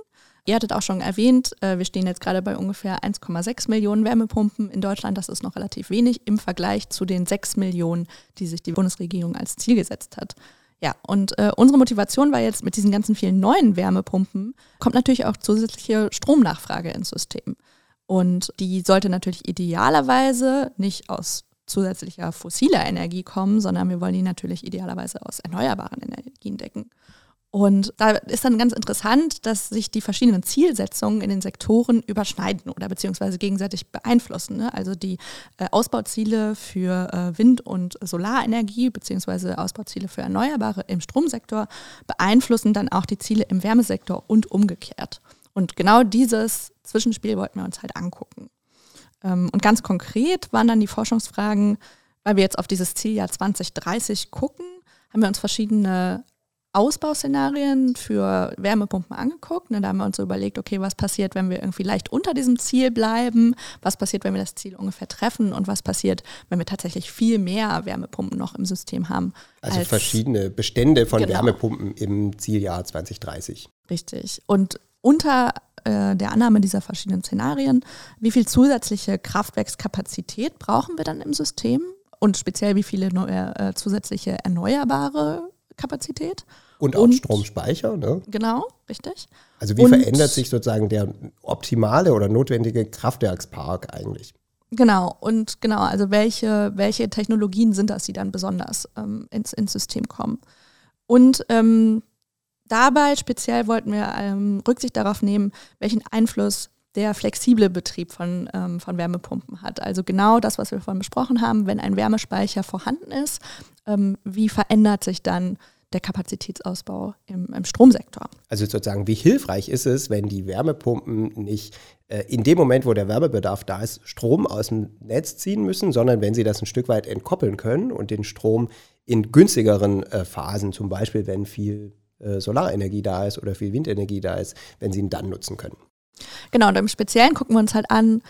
Ihr hattet auch schon erwähnt, äh, wir stehen jetzt gerade bei ungefähr 1,6 Millionen Wärmepumpen in Deutschland. Das ist noch relativ wenig im Vergleich zu den 6 Millionen, die sich die Bundesregierung als Ziel gesetzt hat. Ja, und äh, unsere Motivation war jetzt mit diesen ganzen vielen neuen Wärmepumpen, kommt natürlich auch zusätzliche Stromnachfrage ins System. Und die sollte natürlich idealerweise nicht aus zusätzlicher fossiler Energie kommen, sondern wir wollen die natürlich idealerweise aus erneuerbaren Energien decken. Und da ist dann ganz interessant, dass sich die verschiedenen Zielsetzungen in den Sektoren überschneiden oder beziehungsweise gegenseitig beeinflussen. Ne? Also die äh, Ausbauziele für äh, Wind- und Solarenergie beziehungsweise Ausbauziele für Erneuerbare im Stromsektor beeinflussen dann auch die Ziele im Wärmesektor und umgekehrt. Und genau dieses Zwischenspiel wollten wir uns halt angucken. Ähm, und ganz konkret waren dann die Forschungsfragen, weil wir jetzt auf dieses Zieljahr 2030 gucken, haben wir uns verschiedene Ausbauszenarien für Wärmepumpen angeguckt. Ne, da haben wir uns so überlegt, okay, was passiert, wenn wir irgendwie leicht unter diesem Ziel bleiben? Was passiert, wenn wir das Ziel ungefähr treffen? Und was passiert, wenn wir tatsächlich viel mehr Wärmepumpen noch im System haben? Also als, verschiedene Bestände von genau. Wärmepumpen im Zieljahr 2030. Richtig. Und unter äh, der Annahme dieser verschiedenen Szenarien, wie viel zusätzliche Kraftwerkskapazität brauchen wir dann im System und speziell wie viele neue, äh, zusätzliche erneuerbare Kapazität. Und auch und, Stromspeicher, ne? Genau, richtig. Also wie und, verändert sich sozusagen der optimale oder notwendige Kraftwerkspark eigentlich? Genau, und genau, also welche, welche Technologien sind das, die dann besonders ähm, ins, ins System kommen? Und ähm, Dabei speziell wollten wir ähm, Rücksicht darauf nehmen, welchen Einfluss der flexible Betrieb von, ähm, von Wärmepumpen hat. Also genau das, was wir vorhin besprochen haben, wenn ein Wärmespeicher vorhanden ist, ähm, wie verändert sich dann der Kapazitätsausbau im, im, Stromsektor. Also sozusagen, wie hilfreich ist es, wenn die Wärmepumpen nicht äh, in dem Moment, wo der Wärmebedarf da ist, Strom aus dem Netz ziehen müssen, sondern wenn sie das ein Stück weit entkoppeln können und den Strom in günstigeren äh, Phasen, zum Beispiel wenn viel Solarenergie da ist oder viel Windenergie da ist, wenn sie ihn dann nutzen können. Genau, und im Speziellen gucken wir uns halt an,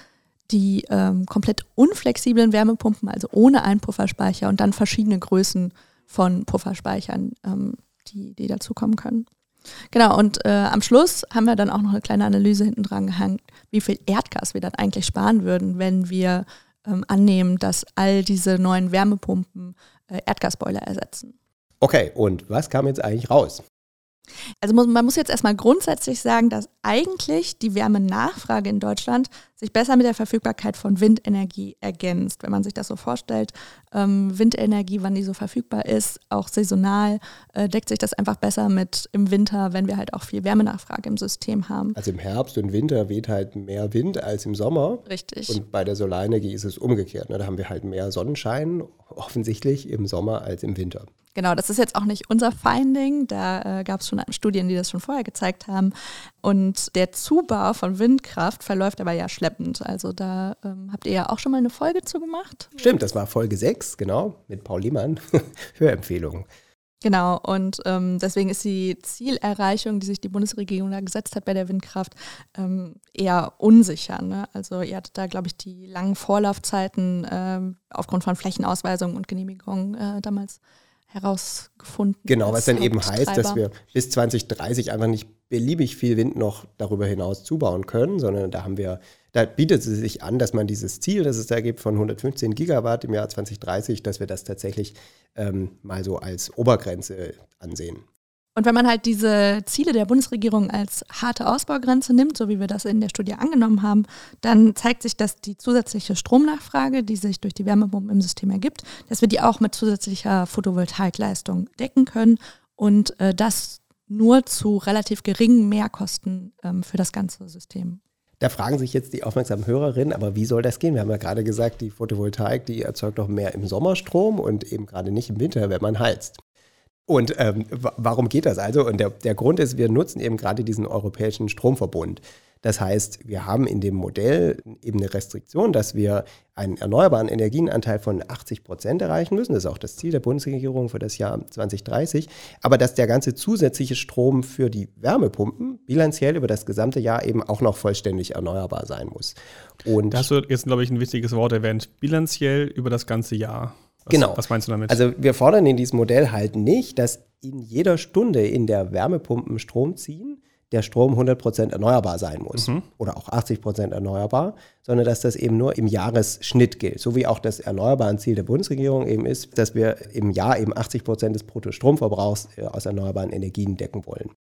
die ähm, komplett unflexiblen Wärmepumpen, also ohne einen Pufferspeicher und dann verschiedene Größen von Pufferspeichern, ähm, die, die dazukommen können. Genau, und äh, am Schluss haben wir dann auch noch eine kleine Analyse hinten dran gehängt, wie viel Erdgas wir dann eigentlich sparen würden, wenn wir ähm, annehmen, dass all diese neuen Wärmepumpen äh, Erdgasboiler ersetzen. Okay, und was kam jetzt eigentlich raus? Also muss, man muss jetzt erstmal grundsätzlich sagen, dass eigentlich die Wärmenachfrage in Deutschland sich besser mit der Verfügbarkeit von Windenergie ergänzt. Wenn man sich das so vorstellt, ähm, Windenergie, wann die so verfügbar ist, auch saisonal, äh, deckt sich das einfach besser mit im Winter, wenn wir halt auch viel Wärmenachfrage im System haben. Also im Herbst und Winter weht halt mehr Wind als im Sommer. Richtig. Und bei der Solarenergie ist es umgekehrt. Ne? Da haben wir halt mehr Sonnenschein offensichtlich im Sommer als im Winter. Genau, das ist jetzt auch nicht unser Finding. Da äh, gab es schon Studien, die das schon vorher gezeigt haben. Und der Zubau von Windkraft verläuft aber ja schleppend. Also da ähm, habt ihr ja auch schon mal eine Folge zu gemacht. Stimmt, das war Folge 6, genau, mit Paul Liemann. Hörempfehlungen. Genau, und ähm, deswegen ist die Zielerreichung, die sich die Bundesregierung da gesetzt hat bei der Windkraft, ähm, eher unsicher. Ne? Also ihr hattet da, glaube ich, die langen Vorlaufzeiten ähm, aufgrund von Flächenausweisungen und Genehmigungen äh, damals herausgefunden. Genau, was dann eben heißt, dass wir bis 2030 einfach nicht beliebig viel Wind noch darüber hinaus zubauen können, sondern da haben wir, da bietet es sich an, dass man dieses Ziel, das es da gibt von 115 Gigawatt im Jahr 2030, dass wir das tatsächlich ähm, mal so als Obergrenze ansehen. Und wenn man halt diese Ziele der Bundesregierung als harte Ausbaugrenze nimmt, so wie wir das in der Studie angenommen haben, dann zeigt sich, dass die zusätzliche Stromnachfrage, die sich durch die Wärmepumpen im System ergibt, dass wir die auch mit zusätzlicher Photovoltaikleistung decken können und äh, das nur zu relativ geringen Mehrkosten ähm, für das ganze System. Da fragen sich jetzt die aufmerksamen Hörerinnen, aber wie soll das gehen? Wir haben ja gerade gesagt, die Photovoltaik, die erzeugt doch mehr im Sommerstrom und eben gerade nicht im Winter, wenn man heizt. Und ähm, warum geht das also? Und der, der Grund ist, wir nutzen eben gerade diesen europäischen Stromverbund. Das heißt, wir haben in dem Modell eben eine Restriktion, dass wir einen erneuerbaren Energienanteil von 80 Prozent erreichen müssen. Das ist auch das Ziel der Bundesregierung für das Jahr 2030. Aber dass der ganze zusätzliche Strom für die Wärmepumpen bilanziell über das gesamte Jahr eben auch noch vollständig erneuerbar sein muss. Und da hast jetzt, glaube ich, ein wichtiges Wort erwähnt. Bilanziell über das ganze Jahr. Was, genau. Was meinst du damit? Also wir fordern in diesem Modell halt nicht, dass in jeder Stunde in der Wärmepumpen Strom ziehen, der Strom 100% erneuerbar sein muss mhm. oder auch 80% erneuerbar, sondern dass das eben nur im Jahresschnitt gilt. So wie auch das erneuerbaren Ziel der Bundesregierung eben ist, dass wir im Jahr eben 80% des Bruttostromverbrauchs äh, aus erneuerbaren Energien decken wollen.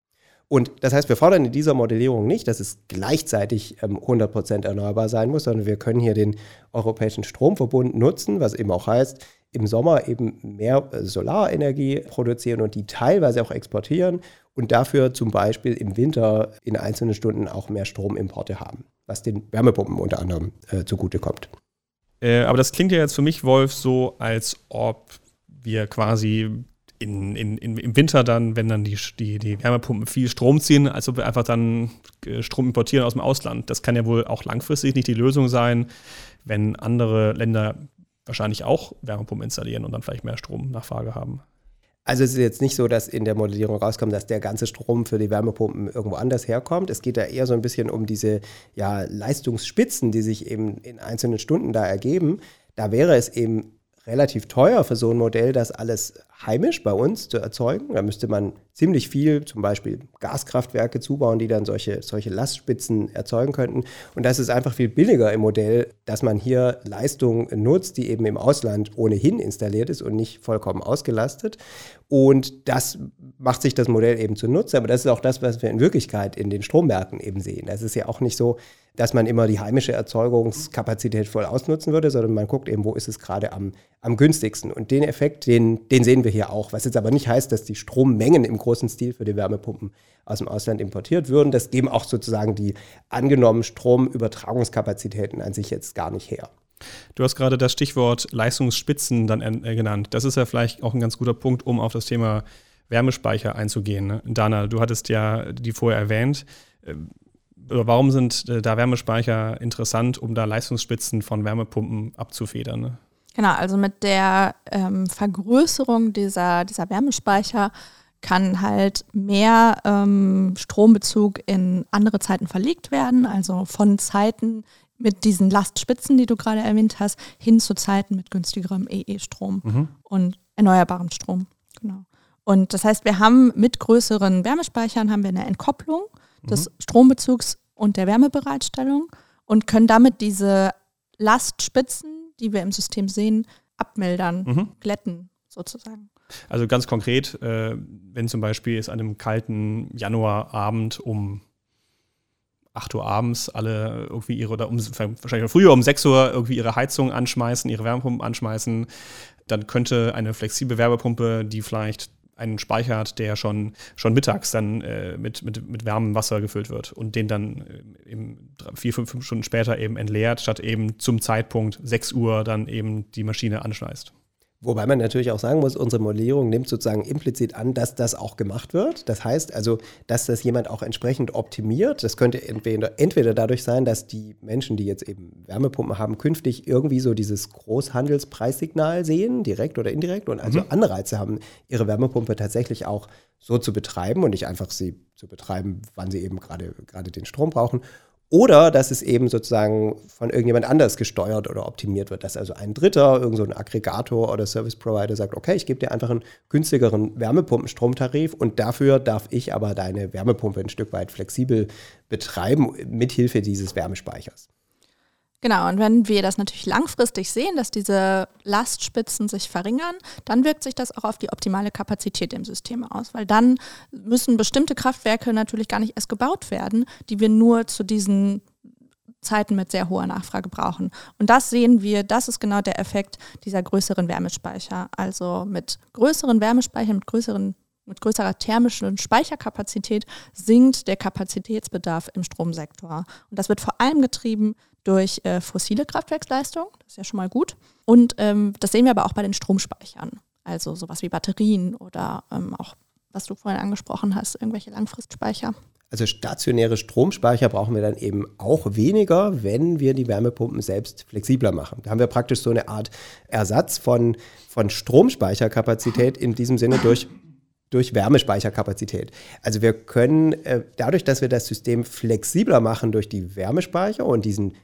Und das heißt, wir fordern in dieser Modellierung nicht, dass es gleichzeitig ähm, 100% erneuerbar sein muss, sondern wir können hier den Europäischen Stromverbund nutzen, was eben auch heißt, im Sommer eben mehr äh, Solarenergie produzieren und die teilweise auch exportieren und dafür zum Beispiel im Winter in einzelnen Stunden auch mehr Stromimporte haben, was den Wärmepumpen unter anderem äh, zugutekommt. Äh, aber das klingt ja jetzt für mich, Wolf, so, als ob wir quasi in, in, im Winter dann, wenn dann die, die, die Wärmepumpen viel Strom ziehen, als ob wir einfach dann äh, Strom importieren aus dem Ausland. Das kann ja wohl auch langfristig nicht die Lösung sein, wenn andere Länder wahrscheinlich auch Wärmepumpen installieren und dann vielleicht mehr Stromnachfrage haben. Also es ist jetzt nicht so, dass in der Modellierung rauskommt, dass der ganze Strom für die Wärmepumpen irgendwo anders herkommt. Es geht da eher so ein bisschen um diese ja, Leistungsspitzen, die sich eben in einzelnen Stunden da ergeben. Da wäre es eben relativ teuer für so ein Modell, das alles heimisch bei uns zu erzeugen. Da müsste man ziemlich viel, zum Beispiel Gaskraftwerke zubauen, die dann solche, solche Lastspitzen erzeugen könnten. Und das ist einfach viel billiger im Modell, dass man hier Leistung nutzt, die eben im Ausland ohnehin installiert ist und nicht vollkommen ausgelastet. Und das macht sich das Modell eben zunutze. Aber das ist auch das, was wir in Wirklichkeit in den Strommärkten eben sehen. Das ist ja auch nicht so, dass man immer die heimische Erzeugungskapazität voll ausnutzen würde, sondern man guckt eben, wo ist es gerade am, am günstigsten. Und den Effekt, den, den sehen wir hier auch. Was jetzt aber nicht heißt, dass die Strommengen im großen Stil für die Wärmepumpen aus dem Ausland importiert würden. Das geben auch sozusagen die angenommenen Stromübertragungskapazitäten an sich jetzt gar nicht her. Du hast gerade das Stichwort Leistungsspitzen dann äh, genannt. Das ist ja vielleicht auch ein ganz guter Punkt, um auf das Thema Wärmespeicher einzugehen. Ne? Dana, du hattest ja die vorher erwähnt. Ähm, warum sind äh, da Wärmespeicher interessant, um da Leistungsspitzen von Wärmepumpen abzufedern? Ne? Genau, also mit der ähm, Vergrößerung dieser, dieser Wärmespeicher kann halt mehr ähm, Strombezug in andere Zeiten verlegt werden, also von Zeiten mit diesen Lastspitzen, die du gerade erwähnt hast, hin zu Zeiten mit günstigerem EE-Strom mhm. und erneuerbarem Strom. Genau. Und das heißt, wir haben mit größeren Wärmespeichern haben wir eine Entkopplung des mhm. Strombezugs und der Wärmebereitstellung und können damit diese Lastspitzen, die wir im System sehen, abmildern, mhm. glätten sozusagen. Also ganz konkret, äh, wenn zum Beispiel es an einem kalten Januarabend um 8 Uhr abends alle irgendwie ihre, oder um, wahrscheinlich früher um 6 Uhr irgendwie ihre Heizung anschmeißen, ihre Wärmepumpen anschmeißen, dann könnte eine flexible Wärmepumpe, die vielleicht einen Speicher hat, der schon, schon mittags dann äh, mit, mit, mit wärmem Wasser gefüllt wird und den dann äh, eben vier, fünf, fünf Stunden später eben entleert, statt eben zum Zeitpunkt 6 Uhr dann eben die Maschine anschmeißt. Wobei man natürlich auch sagen muss, unsere Modellierung nimmt sozusagen implizit an, dass das auch gemacht wird. Das heißt also, dass das jemand auch entsprechend optimiert. Das könnte entweder, entweder dadurch sein, dass die Menschen, die jetzt eben Wärmepumpen haben, künftig irgendwie so dieses Großhandelspreissignal sehen, direkt oder indirekt, und also mhm. Anreize haben, ihre Wärmepumpe tatsächlich auch so zu betreiben und nicht einfach sie zu betreiben, wann sie eben gerade gerade den Strom brauchen. Oder dass es eben sozusagen von irgendjemand anders gesteuert oder optimiert wird, dass also ein Dritter, irgend so Aggregator oder Service Provider sagt, okay, ich gebe dir einfach einen günstigeren Wärmepumpenstromtarif und dafür darf ich aber deine Wärmepumpe ein Stück weit flexibel betreiben, mithilfe dieses Wärmespeichers. Genau, und wenn wir das natürlich langfristig sehen, dass diese Lastspitzen sich verringern, dann wirkt sich das auch auf die optimale Kapazität im System aus, weil dann müssen bestimmte Kraftwerke natürlich gar nicht erst gebaut werden, die wir nur zu diesen Zeiten mit sehr hoher Nachfrage brauchen. Und das sehen wir, das ist genau der Effekt dieser größeren Wärmespeicher. Also mit größeren Wärmespeichern, mit größeren mit größerer thermischen Speicherkapazität sinkt der Kapazitätsbedarf im Stromsektor. Und das wird vor allem getrieben durch äh, fossile Kraftwerksleistung, das ist ja schon mal gut. Und ähm, das sehen wir aber auch bei den Stromspeichern, also sowas wie Batterien oder ähm, auch, was du vorhin angesprochen hast, irgendwelche Langfristspeicher. Also stationäre Stromspeicher brauchen wir dann eben auch weniger, wenn wir die Wärmepumpen selbst flexibler machen. Da haben wir praktisch so eine Art Ersatz von, von Stromspeicherkapazität in diesem Sinne durch durch Wärmespeicherkapazität. Also wir können äh, dadurch, dass wir das System flexibler machen durch die Wärmespeicher und diesen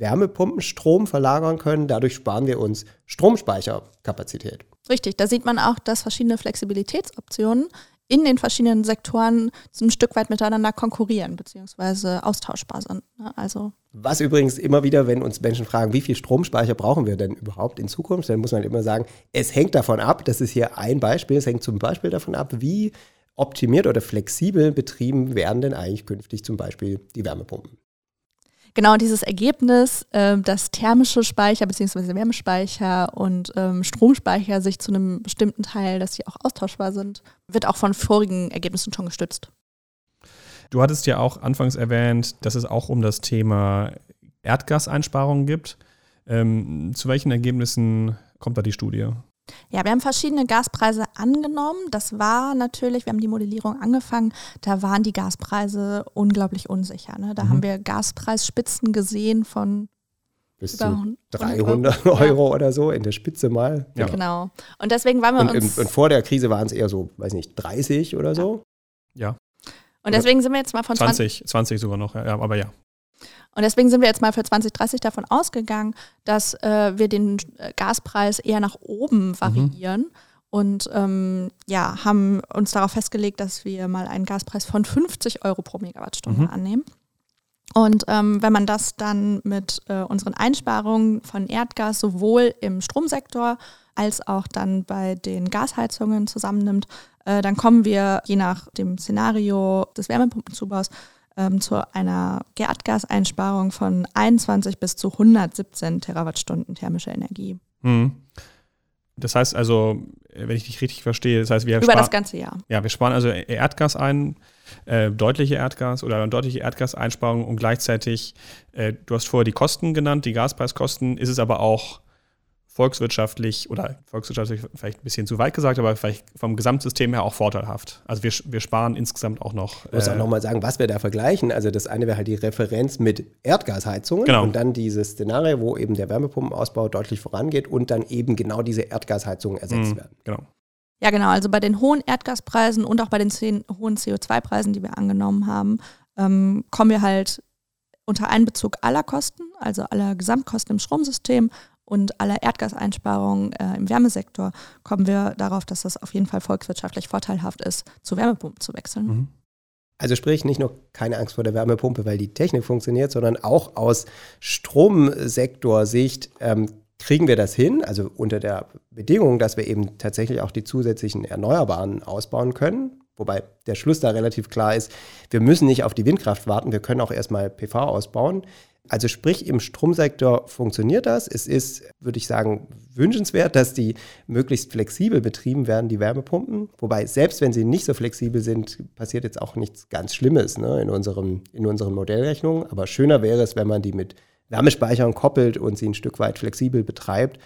Wärmepumpenstrom verlagern können, dadurch sparen wir uns Stromspeicherkapazität. Richtig, da sieht man auch, dass verschiedene Flexibilitätsoptionen in den verschiedenen Sektoren so ein Stück weit miteinander konkurrieren bzw. austauschbar sind. Ne? Also Was übrigens immer wieder, wenn uns Menschen fragen, wie viel Stromspeicher brauchen wir denn überhaupt in Zukunft, dann muss man immer sagen, es hängt davon ab, das ist hier ein Beispiel, es hängt zum Beispiel davon ab, wie optimiert oder flexibel betrieben werden denn eigentlich künftig zum Beispiel die Wärmepumpen genau dieses Ergebnis, äh, dass thermische Speicher bzw. Wärmespeicher und ähm, Stromspeicher sich zu einem bestimmten Teil, dass sie auch austauschbar sind, wird auch von vorigen Ergebnissen schon gestützt. Du hattest ja auch anfangs erwähnt, dass es auch um das Thema Erdgaseinsparungen gibt. Ähm, zu welchen Ergebnissen kommt da die Studie? Ja, wir haben verschiedene Gaspreise angenommen. Das war natürlich, wir haben die Modellierung angefangen, da waren die Gaspreise unglaublich unsicher. Ne? Da mhm. haben wir Gaspreisspitzen gesehen von bis zu 300 Euro, Euro oder so in der Spitze mal. Ja. Genau. Und deswegen waren wir und, uns. Und vor der Krise waren es eher so, weiß nicht, 30 oder so. Ja. Und deswegen sind wir jetzt mal von 20. 20, 20 sogar noch, ja, aber ja. Und deswegen sind wir jetzt mal für 2030 davon ausgegangen, dass äh, wir den äh, Gaspreis eher nach oben mhm. variieren. Mhm. Und ähm, ja, haben uns darauf festgelegt, dass wir mal einen Gaspreis von 50 Euro pro Megawattstunde mhm. annehmen. Und ähm, wenn man das dann mit äh, unseren Einsparungen von Erdgas sowohl im Stromsektor als auch dann bei den Gasheizungen zusammennimmt, äh, dann kommen wir je nach dem Szenario des Wärmepumpenzubaus ähm, zu einer Erdgaseinsparung von 21 bis zu 117 Terawattstunden thermischer Energie. Mhm. Das heißt also, wenn ich dich richtig verstehe, das heißt, wir über das ganze Jahr. Ja, wir sparen also Erdgas ein, äh, deutliche Erdgas oder deutliche Erdgaseinsparung und gleichzeitig, äh, du hast vorher die Kosten genannt, die Gaspreiskosten, ist es aber auch volkswirtschaftlich oder volkswirtschaftlich vielleicht ein bisschen zu weit gesagt, aber vielleicht vom Gesamtsystem her auch vorteilhaft. Also wir, wir sparen insgesamt auch noch. Ich muss auch äh, nochmal sagen, was wir da vergleichen. Also das eine wäre halt die Referenz mit Erdgasheizungen genau. und dann dieses Szenario, wo eben der Wärmepumpenausbau deutlich vorangeht und dann eben genau diese Erdgasheizungen ersetzt mhm, werden. Genau. Ja, genau. Also bei den hohen Erdgaspreisen und auch bei den hohen CO2-Preisen, die wir angenommen haben, ähm, kommen wir halt unter Einbezug aller Kosten, also aller Gesamtkosten im Stromsystem und aller Erdgaseinsparungen äh, im Wärmesektor kommen wir darauf, dass das auf jeden Fall volkswirtschaftlich vorteilhaft ist, zu Wärmepumpen zu wechseln. Mhm. Also sprich nicht nur keine Angst vor der Wärmepumpe, weil die Technik funktioniert, sondern auch aus Stromsektorsicht ähm, kriegen wir das hin, also unter der Bedingung, dass wir eben tatsächlich auch die zusätzlichen Erneuerbaren ausbauen können. Wobei der Schluss da relativ klar ist, wir müssen nicht auf die Windkraft warten, wir können auch erstmal PV ausbauen. Also sprich, im Stromsektor funktioniert das. Es ist, würde ich sagen, wünschenswert, dass die möglichst flexibel betrieben werden, die Wärmepumpen. Wobei, selbst wenn sie nicht so flexibel sind, passiert jetzt auch nichts ganz Schlimmes ne, in, unserem, in unseren Modellrechnungen. Aber schöner wäre es, wenn man die mit Wärmespeichern koppelt und sie ein Stück weit flexibel betreibt.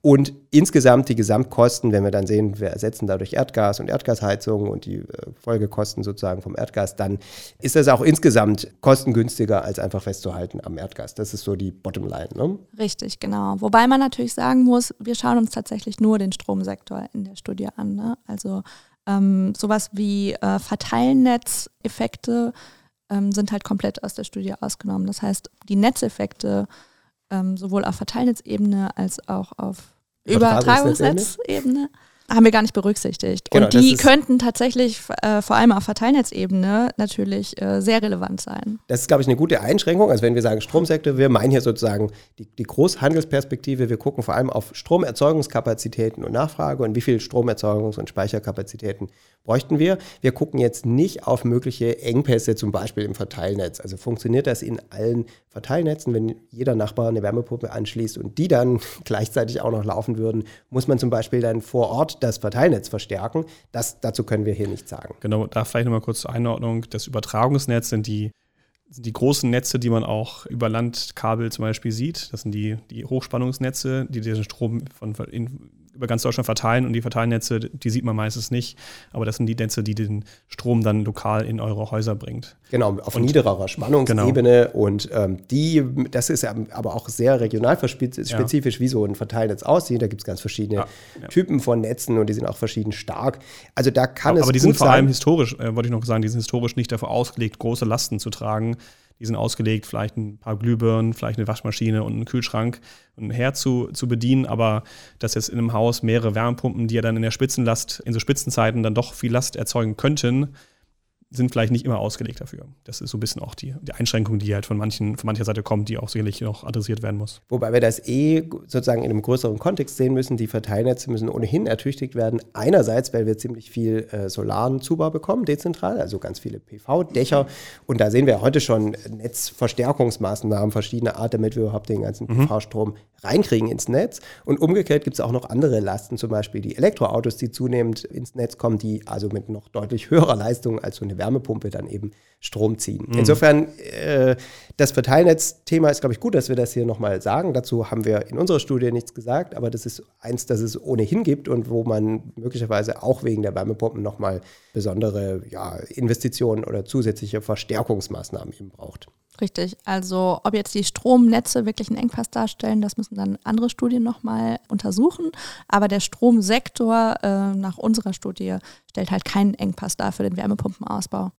Und insgesamt die Gesamtkosten, wenn wir dann sehen, wir ersetzen dadurch Erdgas und Erdgasheizung und die äh, Folgekosten sozusagen vom Erdgas, dann ist das auch insgesamt kostengünstiger als einfach festzuhalten am Erdgas. Das ist so die Bottomline. Ne? Richtig, genau. Wobei man natürlich sagen muss, wir schauen uns tatsächlich nur den Stromsektor in der Studie an. Ne? Also ähm, sowas wie äh, Verteilnetzeffekte ähm, sind halt komplett aus der Studie ausgenommen. Das heißt, die Netzeffekte ähm, sowohl auf Verteilnetzebene als auch auf Übertragungsnetzebene haben wir gar nicht berücksichtigt. Genau, und die könnten tatsächlich äh, vor allem auf Verteilnetzebene natürlich äh, sehr relevant sein. Das ist, glaube ich, eine gute Einschränkung. Also wenn wir sagen Stromsektor, wir meinen hier sozusagen die, die Großhandelsperspektive. Wir gucken vor allem auf Stromerzeugungskapazitäten und Nachfrage und wie viel Stromerzeugungs- und Speicherkapazitäten bräuchten wir. Wir gucken jetzt nicht auf mögliche Engpässe, zum Beispiel im Verteilnetz. Also funktioniert das in allen Verteilnetzen, wenn jeder Nachbar eine Wärmepumpe anschließt und die dann gleichzeitig auch noch laufen würden, muss man zum Beispiel dann vor Ort das Verteilnetz verstärken. Das, dazu können wir hier nichts sagen. Genau, da vielleicht nochmal kurz zur Einordnung. Das Übertragungsnetz sind die, die großen Netze, die man auch über Landkabel zum Beispiel sieht. Das sind die, die Hochspannungsnetze, die den Strom von, in, über ganz Deutschland verteilen und die Verteilnetze, die sieht man meistens nicht, aber das sind die Netze, die den Strom dann lokal in eure Häuser bringt. Genau, auf und, niederer Spannungsebene genau. und ähm, die, das ist aber auch sehr regionalspezifisch, ja. wie so ein Verteilnetz aussieht. Da gibt es ganz verschiedene ja, ja. Typen von Netzen und die sind auch verschieden stark. Also da kann aber, es Aber die sind vor allem historisch, äh, wollte ich noch sagen, die sind historisch nicht dafür ausgelegt, große Lasten zu tragen. Die sind ausgelegt, vielleicht ein paar Glühbirnen, vielleicht eine Waschmaschine und einen Kühlschrank und ein Herd zu, zu bedienen, aber dass jetzt in einem Haus mehrere Wärmepumpen, die ja dann in der Spitzenlast, in so Spitzenzeiten dann doch viel Last erzeugen könnten, sind vielleicht nicht immer ausgelegt dafür. Das ist so ein bisschen auch die, die Einschränkung, die halt von, manchen, von mancher Seite kommt, die auch sicherlich noch adressiert werden muss. Wobei wir das eh sozusagen in einem größeren Kontext sehen müssen. Die Verteilnetze müssen ohnehin ertüchtigt werden. Einerseits, weil wir ziemlich viel äh, solaren Zubau bekommen, dezentral, also ganz viele PV-Dächer. Und da sehen wir heute schon Netzverstärkungsmaßnahmen verschiedener Art, damit wir überhaupt den ganzen mhm. PV-Strom reinkriegen ins Netz. Und umgekehrt gibt es auch noch andere Lasten, zum Beispiel die Elektroautos, die zunehmend ins Netz kommen, die also mit noch deutlich höherer Leistung als so eine Wärmepumpe dann eben Strom ziehen. Mhm. Insofern, äh, das Verteilnetzthema ist, glaube ich, gut, dass wir das hier nochmal sagen. Dazu haben wir in unserer Studie nichts gesagt, aber das ist eins, das es ohnehin gibt und wo man möglicherweise auch wegen der Wärmepumpen nochmal besondere ja, Investitionen oder zusätzliche Verstärkungsmaßnahmen eben braucht. Richtig. Also ob jetzt die Stromnetze wirklich einen Engpass darstellen, das müssen dann andere Studien nochmal untersuchen. Aber der Stromsektor äh, nach unserer Studie stellt halt keinen Engpass dar für den Wärmepumpenausbau.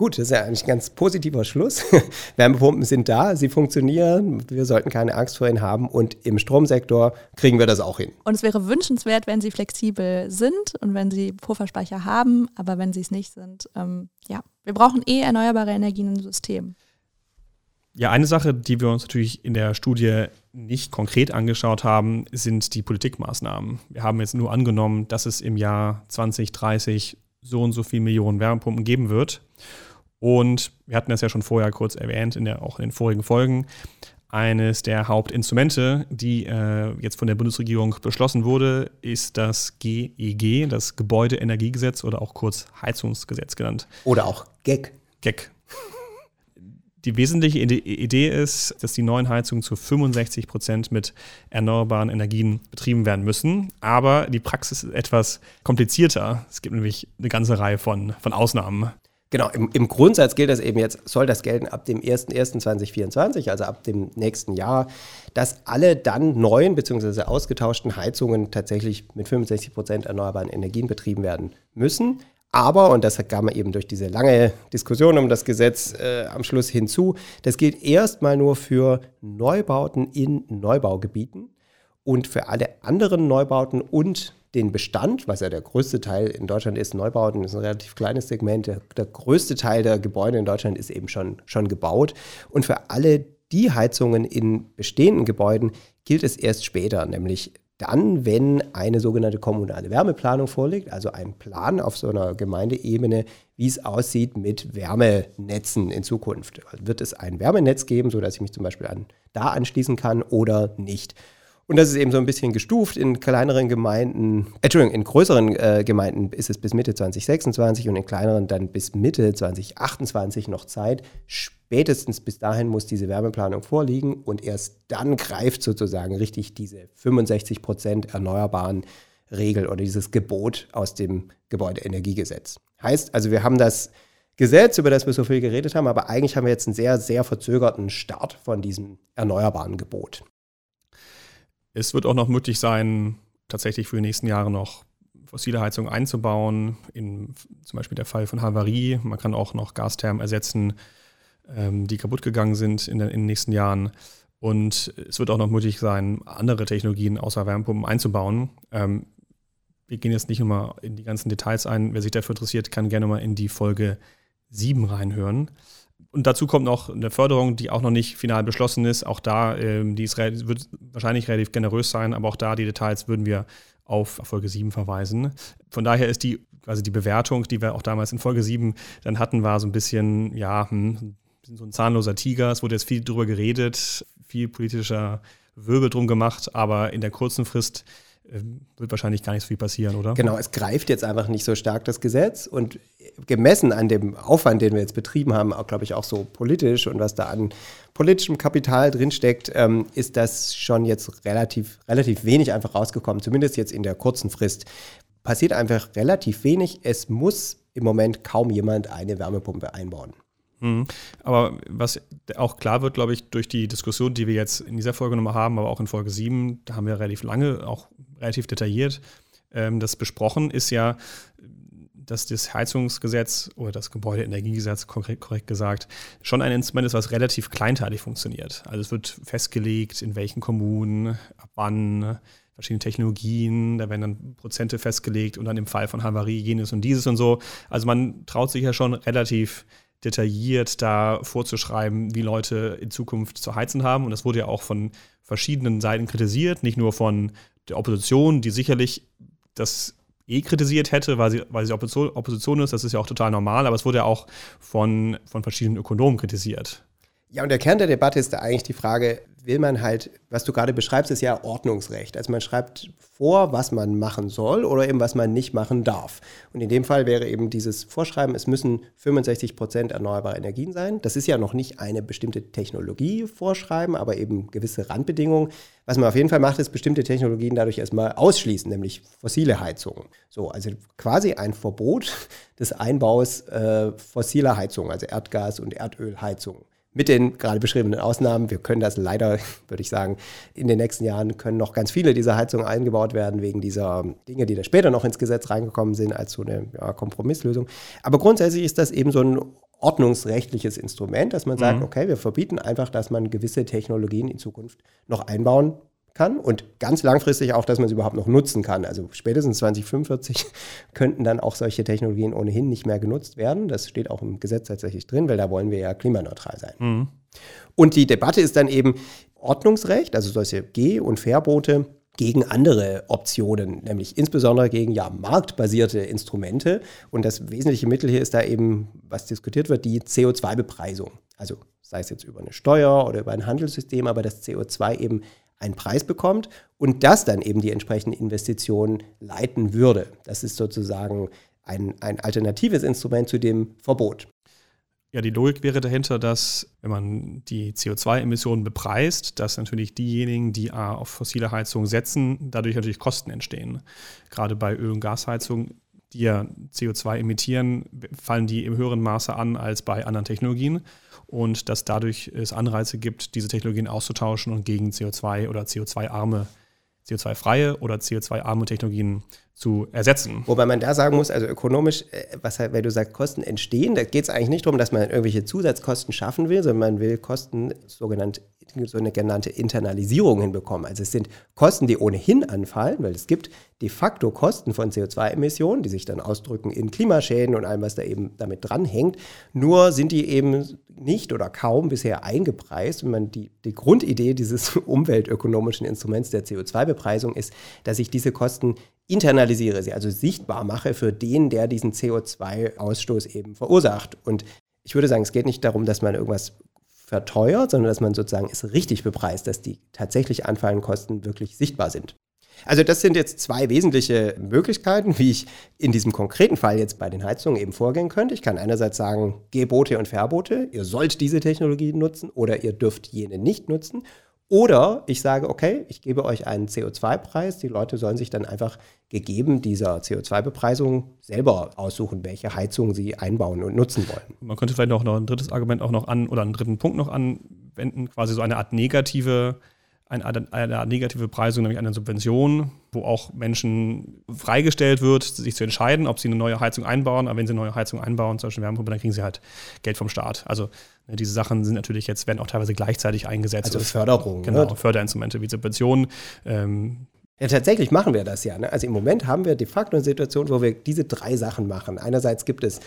Gut, das ist ja eigentlich ein ganz positiver Schluss. Wärmepumpen sind da, sie funktionieren, wir sollten keine Angst vor ihnen haben und im Stromsektor kriegen wir das auch hin. Und es wäre wünschenswert, wenn sie flexibel sind und wenn sie Pufferspeicher haben, aber wenn sie es nicht sind, ähm, ja, wir brauchen eh erneuerbare Energien im System. Ja, eine Sache, die wir uns natürlich in der Studie nicht konkret angeschaut haben, sind die Politikmaßnahmen. Wir haben jetzt nur angenommen, dass es im Jahr 2030 so und so viele Millionen Wärmepumpen geben wird. Und wir hatten das ja schon vorher kurz erwähnt, in der, auch in den vorigen Folgen. Eines der Hauptinstrumente, die äh, jetzt von der Bundesregierung beschlossen wurde, ist das GEG, e das Gebäudeenergiegesetz oder auch kurz Heizungsgesetz genannt. Oder auch GEG. GEG, die wesentliche Idee ist, dass die neuen Heizungen zu 65 Prozent mit erneuerbaren Energien betrieben werden müssen. Aber die Praxis ist etwas komplizierter. Es gibt nämlich eine ganze Reihe von, von Ausnahmen. Genau, im, im, Grundsatz gilt das eben jetzt, soll das gelten ab dem 01.01.2024, also ab dem nächsten Jahr, dass alle dann neuen bzw. ausgetauschten Heizungen tatsächlich mit 65 Prozent erneuerbaren Energien betrieben werden müssen. Aber, und das kam eben durch diese lange Diskussion um das Gesetz äh, am Schluss hinzu, das gilt erstmal nur für Neubauten in Neubaugebieten und für alle anderen Neubauten und den Bestand, was ja der größte Teil in Deutschland ist, Neubauten ist ein relativ kleines Segment, der, der größte Teil der Gebäude in Deutschland ist eben schon, schon gebaut. Und für alle die Heizungen in bestehenden Gebäuden gilt es erst später, nämlich dann, wenn eine sogenannte kommunale Wärmeplanung vorliegt, also ein Plan auf so einer Gemeindeebene, wie es aussieht mit Wärmenetzen in Zukunft. Wird es ein Wärmenetz geben, sodass ich mich zum Beispiel an, da anschließen kann oder nicht? Und das ist eben so ein bisschen gestuft. In kleineren Gemeinden, Entschuldigung, in größeren äh, Gemeinden ist es bis Mitte 2026 und in kleineren dann bis Mitte 2028 noch Zeit. Spätestens bis dahin muss diese Wärmeplanung vorliegen und erst dann greift sozusagen richtig diese 65 Prozent erneuerbaren Regel oder dieses Gebot aus dem Gebäudeenergiegesetz. Heißt also, wir haben das Gesetz, über das wir so viel geredet haben, aber eigentlich haben wir jetzt einen sehr, sehr verzögerten Start von diesem erneuerbaren Gebot. Es wird auch noch möglich sein, tatsächlich für die nächsten Jahre noch fossile Heizungen einzubauen, in zum Beispiel der Fall von Havarie. Man kann auch noch Gasthermen ersetzen, ähm, die kaputt gegangen sind in, den, in den nächsten Jahren. Und es wird auch noch möglich sein, andere Technologien außer Wärmepumpen einzubauen. Ähm, wir gehen jetzt nicht nochmal in die ganzen Details ein. Wer sich dafür interessiert, kann gerne mal in die Folge 7 reinhören. Und dazu kommt noch eine Förderung, die auch noch nicht final beschlossen ist. Auch da, ähm, die ist, wird wahrscheinlich relativ generös sein, aber auch da die Details würden wir auf Folge 7 verweisen. Von daher ist die, also die Bewertung, die wir auch damals in Folge 7 dann hatten, war so ein bisschen, ja, hm, so ein zahnloser Tiger. Es wurde jetzt viel drüber geredet, viel politischer Wirbel drum gemacht, aber in der kurzen Frist wird wahrscheinlich gar nicht so viel passieren, oder? Genau, es greift jetzt einfach nicht so stark das Gesetz und gemessen an dem Aufwand, den wir jetzt betrieben haben, auch glaube ich auch so politisch und was da an politischem Kapital drinsteckt, ähm, ist das schon jetzt relativ, relativ wenig einfach rausgekommen, zumindest jetzt in der kurzen Frist. Passiert einfach relativ wenig. Es muss im Moment kaum jemand eine Wärmepumpe einbauen. Mhm. Aber was auch klar wird, glaube ich, durch die Diskussion, die wir jetzt in dieser Folge nochmal haben, aber auch in Folge 7, da haben wir relativ lange, auch relativ detailliert ähm, das besprochen, ist ja, dass das Heizungsgesetz oder das Gebäudeenergiegesetz, korrekt, korrekt gesagt, schon ein Instrument ist, was relativ kleinteilig funktioniert. Also es wird festgelegt, in welchen Kommunen, ab wann, verschiedene Technologien, da werden dann Prozente festgelegt und dann im Fall von Havarie jenes und dieses und so. Also man traut sich ja schon relativ detailliert da vorzuschreiben, wie Leute in Zukunft zu heizen haben. Und das wurde ja auch von verschiedenen Seiten kritisiert, nicht nur von der Opposition, die sicherlich das eh kritisiert hätte, weil sie, weil sie Opposition, Opposition ist, das ist ja auch total normal, aber es wurde ja auch von, von verschiedenen Ökonomen kritisiert. Ja, und der Kern der Debatte ist da eigentlich die Frage, will man halt, was du gerade beschreibst, ist ja Ordnungsrecht. Also man schreibt vor, was man machen soll oder eben was man nicht machen darf. Und in dem Fall wäre eben dieses Vorschreiben, es müssen 65 Prozent erneuerbare Energien sein. Das ist ja noch nicht eine bestimmte Technologie vorschreiben, aber eben gewisse Randbedingungen. Was man auf jeden Fall macht, ist bestimmte Technologien dadurch erstmal ausschließen, nämlich fossile Heizungen. So, also quasi ein Verbot des Einbaus äh, fossiler Heizungen, also Erdgas- und Erdölheizungen mit den gerade beschriebenen Ausnahmen. Wir können das leider, würde ich sagen, in den nächsten Jahren können noch ganz viele dieser Heizungen eingebaut werden, wegen dieser Dinge, die da später noch ins Gesetz reingekommen sind, als so eine ja, Kompromisslösung. Aber grundsätzlich ist das eben so ein ordnungsrechtliches Instrument, dass man sagt, mhm. okay, wir verbieten einfach, dass man gewisse Technologien in Zukunft noch einbauen kann und ganz langfristig auch, dass man sie überhaupt noch nutzen kann. Also spätestens 2045 könnten dann auch solche Technologien ohnehin nicht mehr genutzt werden. Das steht auch im Gesetz tatsächlich drin, weil da wollen wir ja klimaneutral sein. Mhm. Und die Debatte ist dann eben Ordnungsrecht, also solche Geh- und Verbote gegen andere Optionen, nämlich insbesondere gegen ja marktbasierte Instrumente. Und das wesentliche Mittel hier ist da eben, was diskutiert wird, die CO2-Bepreisung. Also sei es jetzt über eine Steuer oder über ein Handelssystem, aber das CO2 eben einen Preis bekommt und das dann eben die entsprechenden Investitionen leiten würde. Das ist sozusagen ein, ein alternatives Instrument zu dem Verbot. Ja, die Logik wäre dahinter, dass wenn man die CO2-Emissionen bepreist, dass natürlich diejenigen, die auf fossile Heizung setzen, dadurch natürlich Kosten entstehen. Gerade bei Öl- und Gasheizung, die ja CO2 emittieren, fallen die im höheren Maße an als bei anderen Technologien und dass dadurch es Anreize gibt, diese Technologien auszutauschen und gegen CO2 oder CO2-arme, CO2-freie oder CO2-arme Technologien zu ersetzen. Wobei man da sagen muss, also ökonomisch, äh, was halt, wenn du sagst, Kosten entstehen, da geht es eigentlich nicht darum, dass man irgendwelche Zusatzkosten schaffen will, sondern man will Kosten, sogenannt, so eine genannte Internalisierung hinbekommen. Also es sind Kosten, die ohnehin anfallen, weil es gibt de facto Kosten von CO2-Emissionen, die sich dann ausdrücken in Klimaschäden und allem, was da eben damit dranhängt. Nur sind die eben nicht oder kaum bisher eingepreist. Und man die, die Grundidee dieses umweltökonomischen Instruments der CO2-Bepreisung ist, dass ich diese Kosten internalisiere, sie also sichtbar mache für den, der diesen CO2-Ausstoß eben verursacht. Und ich würde sagen, es geht nicht darum, dass man irgendwas verteuert, sondern dass man sozusagen es richtig bepreist, dass die tatsächlich anfallenden Kosten wirklich sichtbar sind. Also das sind jetzt zwei wesentliche Möglichkeiten, wie ich in diesem konkreten Fall jetzt bei den Heizungen eben vorgehen könnte. Ich kann einerseits sagen, Gebote und Verbote, ihr sollt diese Technologie nutzen oder ihr dürft jene nicht nutzen. Oder ich sage, okay, ich gebe euch einen CO2-Preis. Die Leute sollen sich dann einfach gegeben dieser CO2-Bepreisung selber aussuchen, welche Heizung sie einbauen und nutzen wollen. Man könnte vielleicht auch noch ein drittes Argument auch noch an oder einen dritten Punkt noch anwenden, quasi so eine Art negative eine, eine negative Bepreisung, nämlich eine Subvention, wo auch Menschen freigestellt wird, sich zu entscheiden, ob sie eine neue Heizung einbauen. Aber wenn sie eine neue Heizung einbauen, zum Beispiel Wärmepumpe, dann kriegen sie halt Geld vom Staat. Also diese Sachen sind natürlich jetzt, werden auch teilweise gleichzeitig eingesetzt. Also Förderung. Genau, ne? Förderinstrumente wie Subventionen. Ähm, ja, tatsächlich machen wir das ja. Ne? Also im Moment haben wir de facto eine Situation, wo wir diese drei Sachen machen. Einerseits gibt es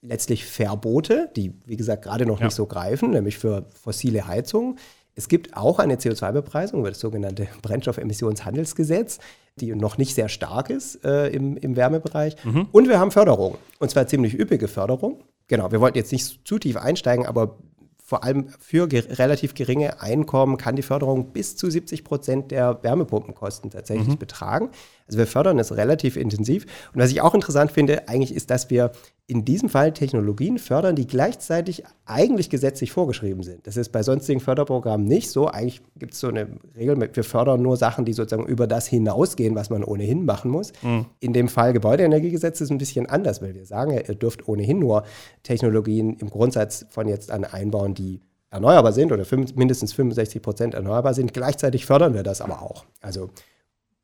letztlich Verbote, die, wie gesagt, gerade noch ja. nicht so greifen, nämlich für fossile Heizungen. Es gibt auch eine CO2-Bepreisung über das sogenannte Brennstoffemissionshandelsgesetz, die noch nicht sehr stark ist äh, im, im Wärmebereich. Mhm. Und wir haben Förderung, und zwar ziemlich üppige Förderung. Genau, wir wollten jetzt nicht zu tief einsteigen, aber vor allem für ge relativ geringe Einkommen kann die Förderung bis zu 70 Prozent der Wärmepumpenkosten tatsächlich mhm. betragen. Also wir fördern es relativ intensiv. Und was ich auch interessant finde, eigentlich ist, dass wir in diesem Fall Technologien fördern, die gleichzeitig eigentlich gesetzlich vorgeschrieben sind. Das ist bei sonstigen Förderprogrammen nicht so. Eigentlich gibt es so eine Regel, wir fördern nur Sachen, die sozusagen über das hinausgehen, was man ohnehin machen muss. Mhm. In dem Fall Gebäudeenergiegesetz ist es ein bisschen anders, weil wir sagen, ihr dürft ohnehin nur Technologien im Grundsatz von jetzt an einbauen, die erneuerbar sind oder mindestens 65 Prozent erneuerbar sind. Gleichzeitig fördern wir das aber auch. Also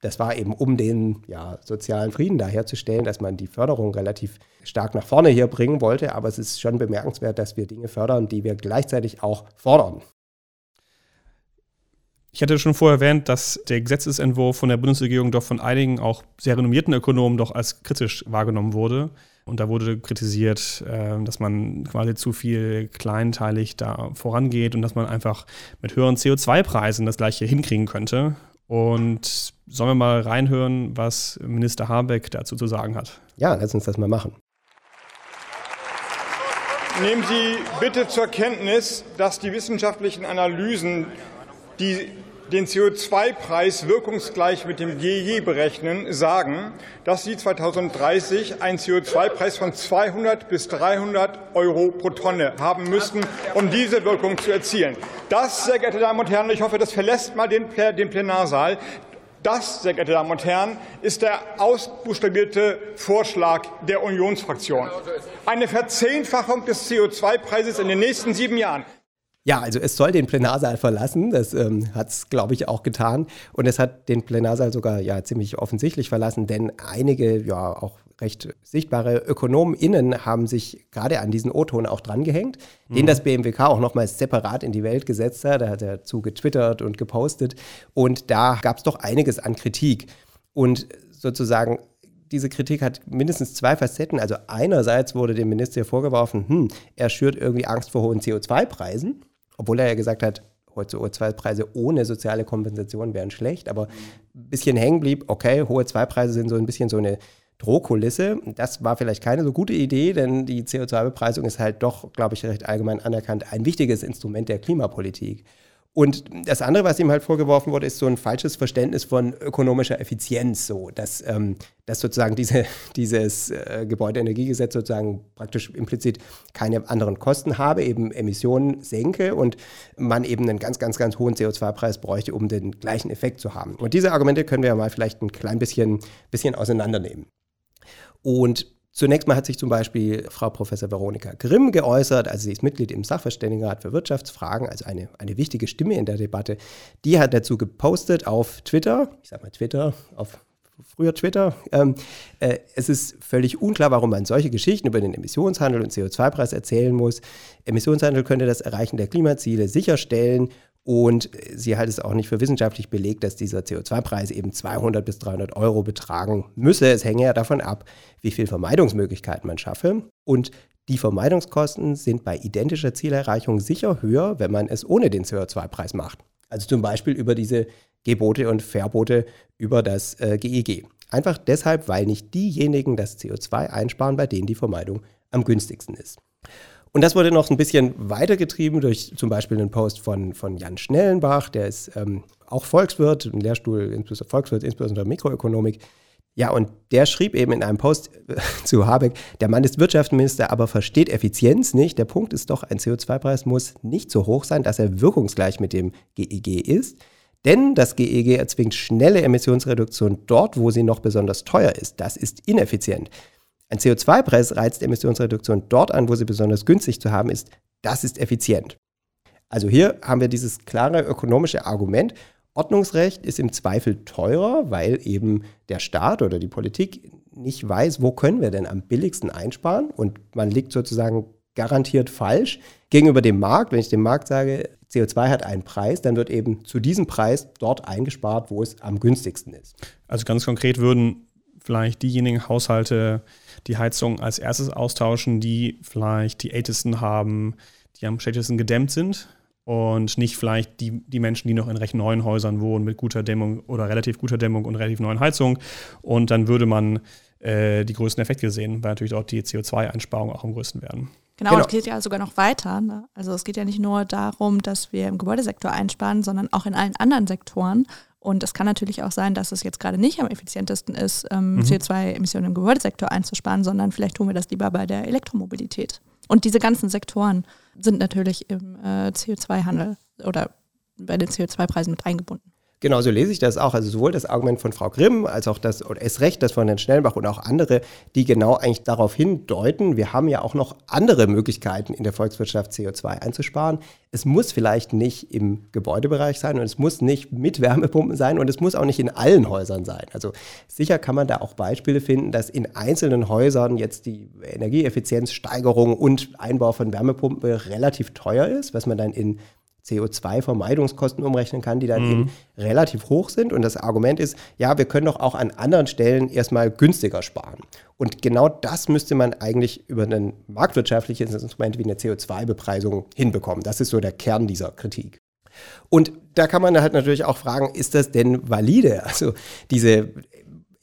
das war eben, um den ja, sozialen Frieden da herzustellen, dass man die Förderung relativ stark nach vorne hier bringen wollte. Aber es ist schon bemerkenswert, dass wir Dinge fördern, die wir gleichzeitig auch fordern. Ich hatte schon vorher erwähnt, dass der Gesetzesentwurf von der Bundesregierung doch von einigen auch sehr renommierten Ökonomen doch als kritisch wahrgenommen wurde. Und da wurde kritisiert, äh, dass man quasi zu viel kleinteilig da vorangeht und dass man einfach mit höheren CO2-Preisen das gleiche hinkriegen könnte. Und sollen wir mal reinhören, was Minister Habeck dazu zu sagen hat? Ja, lass uns das mal machen. Nehmen Sie bitte zur Kenntnis, dass die wissenschaftlichen Analysen, die den CO2-Preis wirkungsgleich mit dem GEG berechnen, sagen, dass Sie 2030 einen CO2-Preis von 200 bis 300 Euro pro Tonne haben müssten, um diese Wirkung zu erzielen. Das, sehr geehrte Damen und Herren, ich hoffe, das verlässt mal den, den Plenarsaal. Das, sehr geehrte Damen und Herren, ist der ausbuchstabierte Vorschlag der Unionsfraktion. Eine Verzehnfachung des CO2-Preises in den nächsten sieben Jahren. Ja, also es soll den Plenarsaal verlassen. Das ähm, hat es, glaube ich, auch getan. Und es hat den Plenarsaal sogar ja ziemlich offensichtlich verlassen, denn einige, ja, auch recht sichtbare ÖkonomInnen haben sich gerade an diesen O-Ton auch drangehängt, mhm. den das BMWK auch nochmals separat in die Welt gesetzt hat. Da hat er zu getwittert und gepostet. Und da gab es doch einiges an Kritik. Und sozusagen diese Kritik hat mindestens zwei Facetten. Also einerseits wurde dem Minister vorgeworfen, hm, er schürt irgendwie Angst vor hohen CO2-Preisen obwohl er ja gesagt hat, heute CO2-Preise ohne soziale Kompensation wären schlecht, aber ein bisschen hängen blieb, okay, hohe CO2-Preise sind so ein bisschen so eine Drohkulisse. Das war vielleicht keine so gute Idee, denn die CO2-Bepreisung ist halt doch, glaube ich, recht allgemein anerkannt ein wichtiges Instrument der Klimapolitik. Und das andere, was ihm halt vorgeworfen wurde, ist so ein falsches Verständnis von ökonomischer Effizienz, so dass, ähm, dass sozusagen diese, dieses äh, Gebäudeenergiegesetz sozusagen praktisch implizit keine anderen Kosten habe, eben Emissionen senke und man eben einen ganz, ganz, ganz hohen CO2-Preis bräuchte, um den gleichen Effekt zu haben. Und diese Argumente können wir ja mal vielleicht ein klein bisschen, bisschen auseinandernehmen. Und Zunächst mal hat sich zum Beispiel Frau Professor Veronika Grimm geäußert, also sie ist Mitglied im Sachverständigenrat für Wirtschaftsfragen, also eine, eine wichtige Stimme in der Debatte. Die hat dazu gepostet auf Twitter, ich sag mal Twitter, auf früher Twitter. Ähm, äh, es ist völlig unklar, warum man solche Geschichten über den Emissionshandel und CO2-Preis erzählen muss. Emissionshandel könnte das Erreichen der Klimaziele sicherstellen und sie hält es auch nicht für wissenschaftlich belegt, dass dieser CO2-Preis eben 200 bis 300 Euro betragen müsse. Es hänge ja davon ab, wie viel Vermeidungsmöglichkeiten man schaffe. Und die Vermeidungskosten sind bei identischer Zielerreichung sicher höher, wenn man es ohne den CO2-Preis macht. Also zum Beispiel über diese Gebote und Verbote über das äh, GEG. Einfach deshalb, weil nicht diejenigen das CO2 einsparen, bei denen die Vermeidung am günstigsten ist. Und das wurde noch ein bisschen weitergetrieben durch zum Beispiel einen Post von, von Jan Schnellenbach, der ist ähm, auch Volkswirt, ein Lehrstuhl insbesondere Volkswirt, insbesondere Mikroökonomik. Ja, und der schrieb eben in einem Post äh, zu Habeck, der Mann ist Wirtschaftsminister, aber versteht Effizienz nicht. Der Punkt ist doch, ein CO2-Preis muss nicht so hoch sein, dass er wirkungsgleich mit dem GEG e ist. Denn das GEG erzwingt schnelle Emissionsreduktion dort, wo sie noch besonders teuer ist. Das ist ineffizient. Ein CO2-Preis reizt Emissionsreduktion dort an, wo sie besonders günstig zu haben ist. Das ist effizient. Also hier haben wir dieses klare ökonomische Argument. Ordnungsrecht ist im Zweifel teurer, weil eben der Staat oder die Politik nicht weiß, wo können wir denn am billigsten einsparen und man liegt sozusagen garantiert falsch gegenüber dem Markt. Wenn ich dem Markt sage, CO2 hat einen Preis, dann wird eben zu diesem Preis dort eingespart, wo es am günstigsten ist. Also ganz konkret würden vielleicht diejenigen Haushalte die Heizung als erstes austauschen, die vielleicht die ältesten haben, die am schlechtesten gedämmt sind und nicht vielleicht die, die Menschen, die noch in recht neuen Häusern wohnen mit guter Dämmung oder relativ guter Dämmung und relativ neuen Heizungen. Und dann würde man äh, die größten Effekte sehen, weil natürlich dort die CO2-Einsparungen auch am größten werden. Genau, genau. es geht ja sogar noch weiter. Ne? Also es geht ja nicht nur darum, dass wir im Gebäudesektor einsparen, sondern auch in allen anderen Sektoren. Und es kann natürlich auch sein, dass es jetzt gerade nicht am effizientesten ist, ähm, mhm. CO2-Emissionen im Gebäudesektor einzusparen, sondern vielleicht tun wir das lieber bei der Elektromobilität. Und diese ganzen Sektoren sind natürlich im äh, CO2-Handel oder bei den CO2-Preisen mit eingebunden. Genau, so lese ich das auch. Also sowohl das Argument von Frau Grimm als auch das, oder es recht, das von Herrn Schnellbach und auch andere, die genau eigentlich darauf hindeuten, wir haben ja auch noch andere Möglichkeiten in der Volkswirtschaft CO2 einzusparen. Es muss vielleicht nicht im Gebäudebereich sein und es muss nicht mit Wärmepumpen sein und es muss auch nicht in allen Häusern sein. Also sicher kann man da auch Beispiele finden, dass in einzelnen Häusern jetzt die Energieeffizienzsteigerung und Einbau von Wärmepumpen relativ teuer ist, was man dann in CO2-Vermeidungskosten umrechnen kann, die dann mhm. eben relativ hoch sind. Und das Argument ist, ja, wir können doch auch an anderen Stellen erstmal günstiger sparen. Und genau das müsste man eigentlich über ein marktwirtschaftliches Instrument wie eine CO2-Bepreisung hinbekommen. Das ist so der Kern dieser Kritik. Und da kann man halt natürlich auch fragen, ist das denn valide? Also diese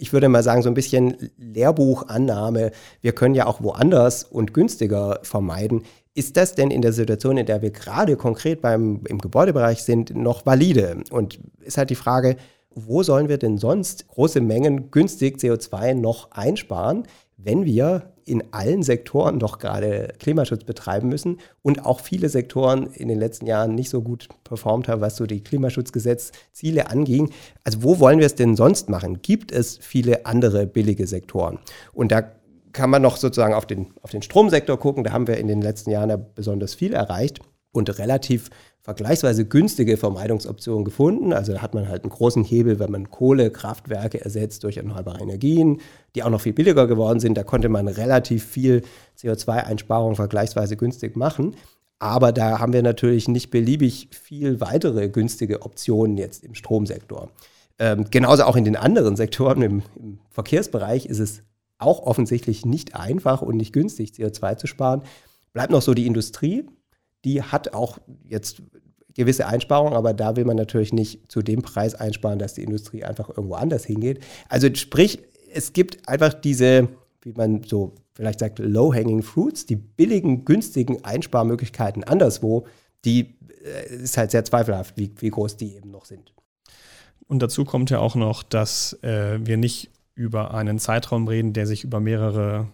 ich würde mal sagen, so ein bisschen Lehrbuchannahme, wir können ja auch woanders und günstiger vermeiden. Ist das denn in der Situation, in der wir gerade konkret beim, im Gebäudebereich sind, noch valide? Und ist halt die Frage, wo sollen wir denn sonst große Mengen günstig CO2 noch einsparen, wenn wir in allen Sektoren doch gerade Klimaschutz betreiben müssen und auch viele Sektoren in den letzten Jahren nicht so gut performt haben, was so die Klimaschutzgesetzziele anging. Also wo wollen wir es denn sonst machen? Gibt es viele andere billige Sektoren? Und da kann man noch sozusagen auf den, auf den Stromsektor gucken. Da haben wir in den letzten Jahren ja besonders viel erreicht und relativ vergleichsweise günstige Vermeidungsoptionen gefunden. Also da hat man halt einen großen Hebel, wenn man Kohlekraftwerke ersetzt durch erneuerbare Energien, die auch noch viel billiger geworden sind. Da konnte man relativ viel CO2-Einsparung vergleichsweise günstig machen. Aber da haben wir natürlich nicht beliebig viel weitere günstige Optionen jetzt im Stromsektor. Ähm, genauso auch in den anderen Sektoren, im, im Verkehrsbereich ist es auch offensichtlich nicht einfach und nicht günstig, CO2 zu sparen. Bleibt noch so die Industrie. Die hat auch jetzt gewisse Einsparungen, aber da will man natürlich nicht zu dem Preis einsparen, dass die Industrie einfach irgendwo anders hingeht. Also sprich, es gibt einfach diese, wie man so vielleicht sagt, low-hanging fruits, die billigen, günstigen Einsparmöglichkeiten anderswo, die äh, ist halt sehr zweifelhaft, wie, wie groß die eben noch sind. Und dazu kommt ja auch noch, dass äh, wir nicht über einen Zeitraum reden, der sich über mehrere,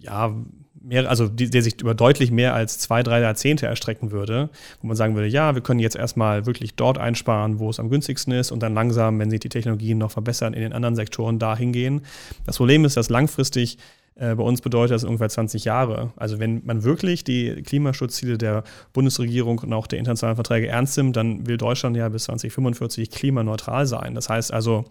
ja, mehr, also der sich über deutlich mehr als zwei, drei Jahrzehnte erstrecken würde, wo man sagen würde, ja, wir können jetzt erstmal wirklich dort einsparen, wo es am günstigsten ist und dann langsam, wenn sich die Technologien noch verbessern, in den anderen Sektoren dahin gehen. Das Problem ist, dass langfristig äh, bei uns bedeutet das ungefähr 20 Jahre. Also wenn man wirklich die Klimaschutzziele der Bundesregierung und auch der internationalen Verträge ernst nimmt, dann will Deutschland ja bis 2045 klimaneutral sein. Das heißt also,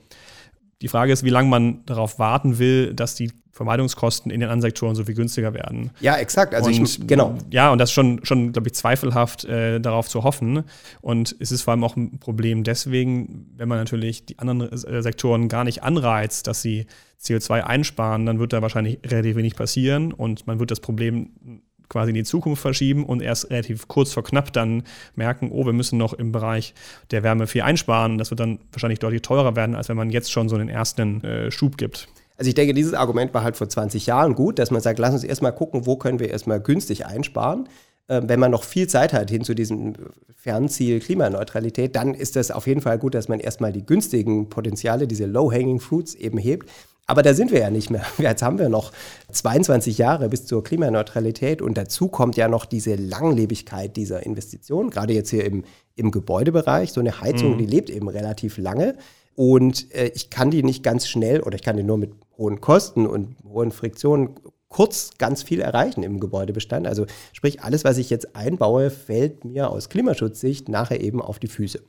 die Frage ist, wie lange man darauf warten will, dass die Vermeidungskosten in den anderen Sektoren so viel günstiger werden. Ja, exakt. Also und, ich, genau. Ja, und das ist schon, schon glaube ich, zweifelhaft äh, darauf zu hoffen. Und es ist vor allem auch ein Problem deswegen, wenn man natürlich die anderen äh, Sektoren gar nicht anreizt, dass sie CO2 einsparen, dann wird da wahrscheinlich relativ wenig passieren und man wird das Problem quasi in die Zukunft verschieben und erst relativ kurz vor knapp dann merken, oh, wir müssen noch im Bereich der Wärme viel einsparen. Das wird dann wahrscheinlich deutlich teurer werden, als wenn man jetzt schon so einen ersten äh, Schub gibt. Also ich denke, dieses Argument war halt vor 20 Jahren gut, dass man sagt, lass uns erstmal gucken, wo können wir erstmal günstig einsparen. Ähm, wenn man noch viel Zeit hat hin zu diesem Fernziel Klimaneutralität, dann ist das auf jeden Fall gut, dass man erstmal die günstigen Potenziale, diese Low-Hanging Fruits eben hebt. Aber da sind wir ja nicht mehr. Jetzt haben wir noch 22 Jahre bis zur Klimaneutralität und dazu kommt ja noch diese Langlebigkeit dieser Investitionen, gerade jetzt hier im, im Gebäudebereich. So eine Heizung, mhm. die lebt eben relativ lange und äh, ich kann die nicht ganz schnell oder ich kann die nur mit hohen Kosten und hohen Friktionen kurz ganz viel erreichen im Gebäudebestand. Also sprich, alles, was ich jetzt einbaue, fällt mir aus Klimaschutzsicht nachher eben auf die Füße.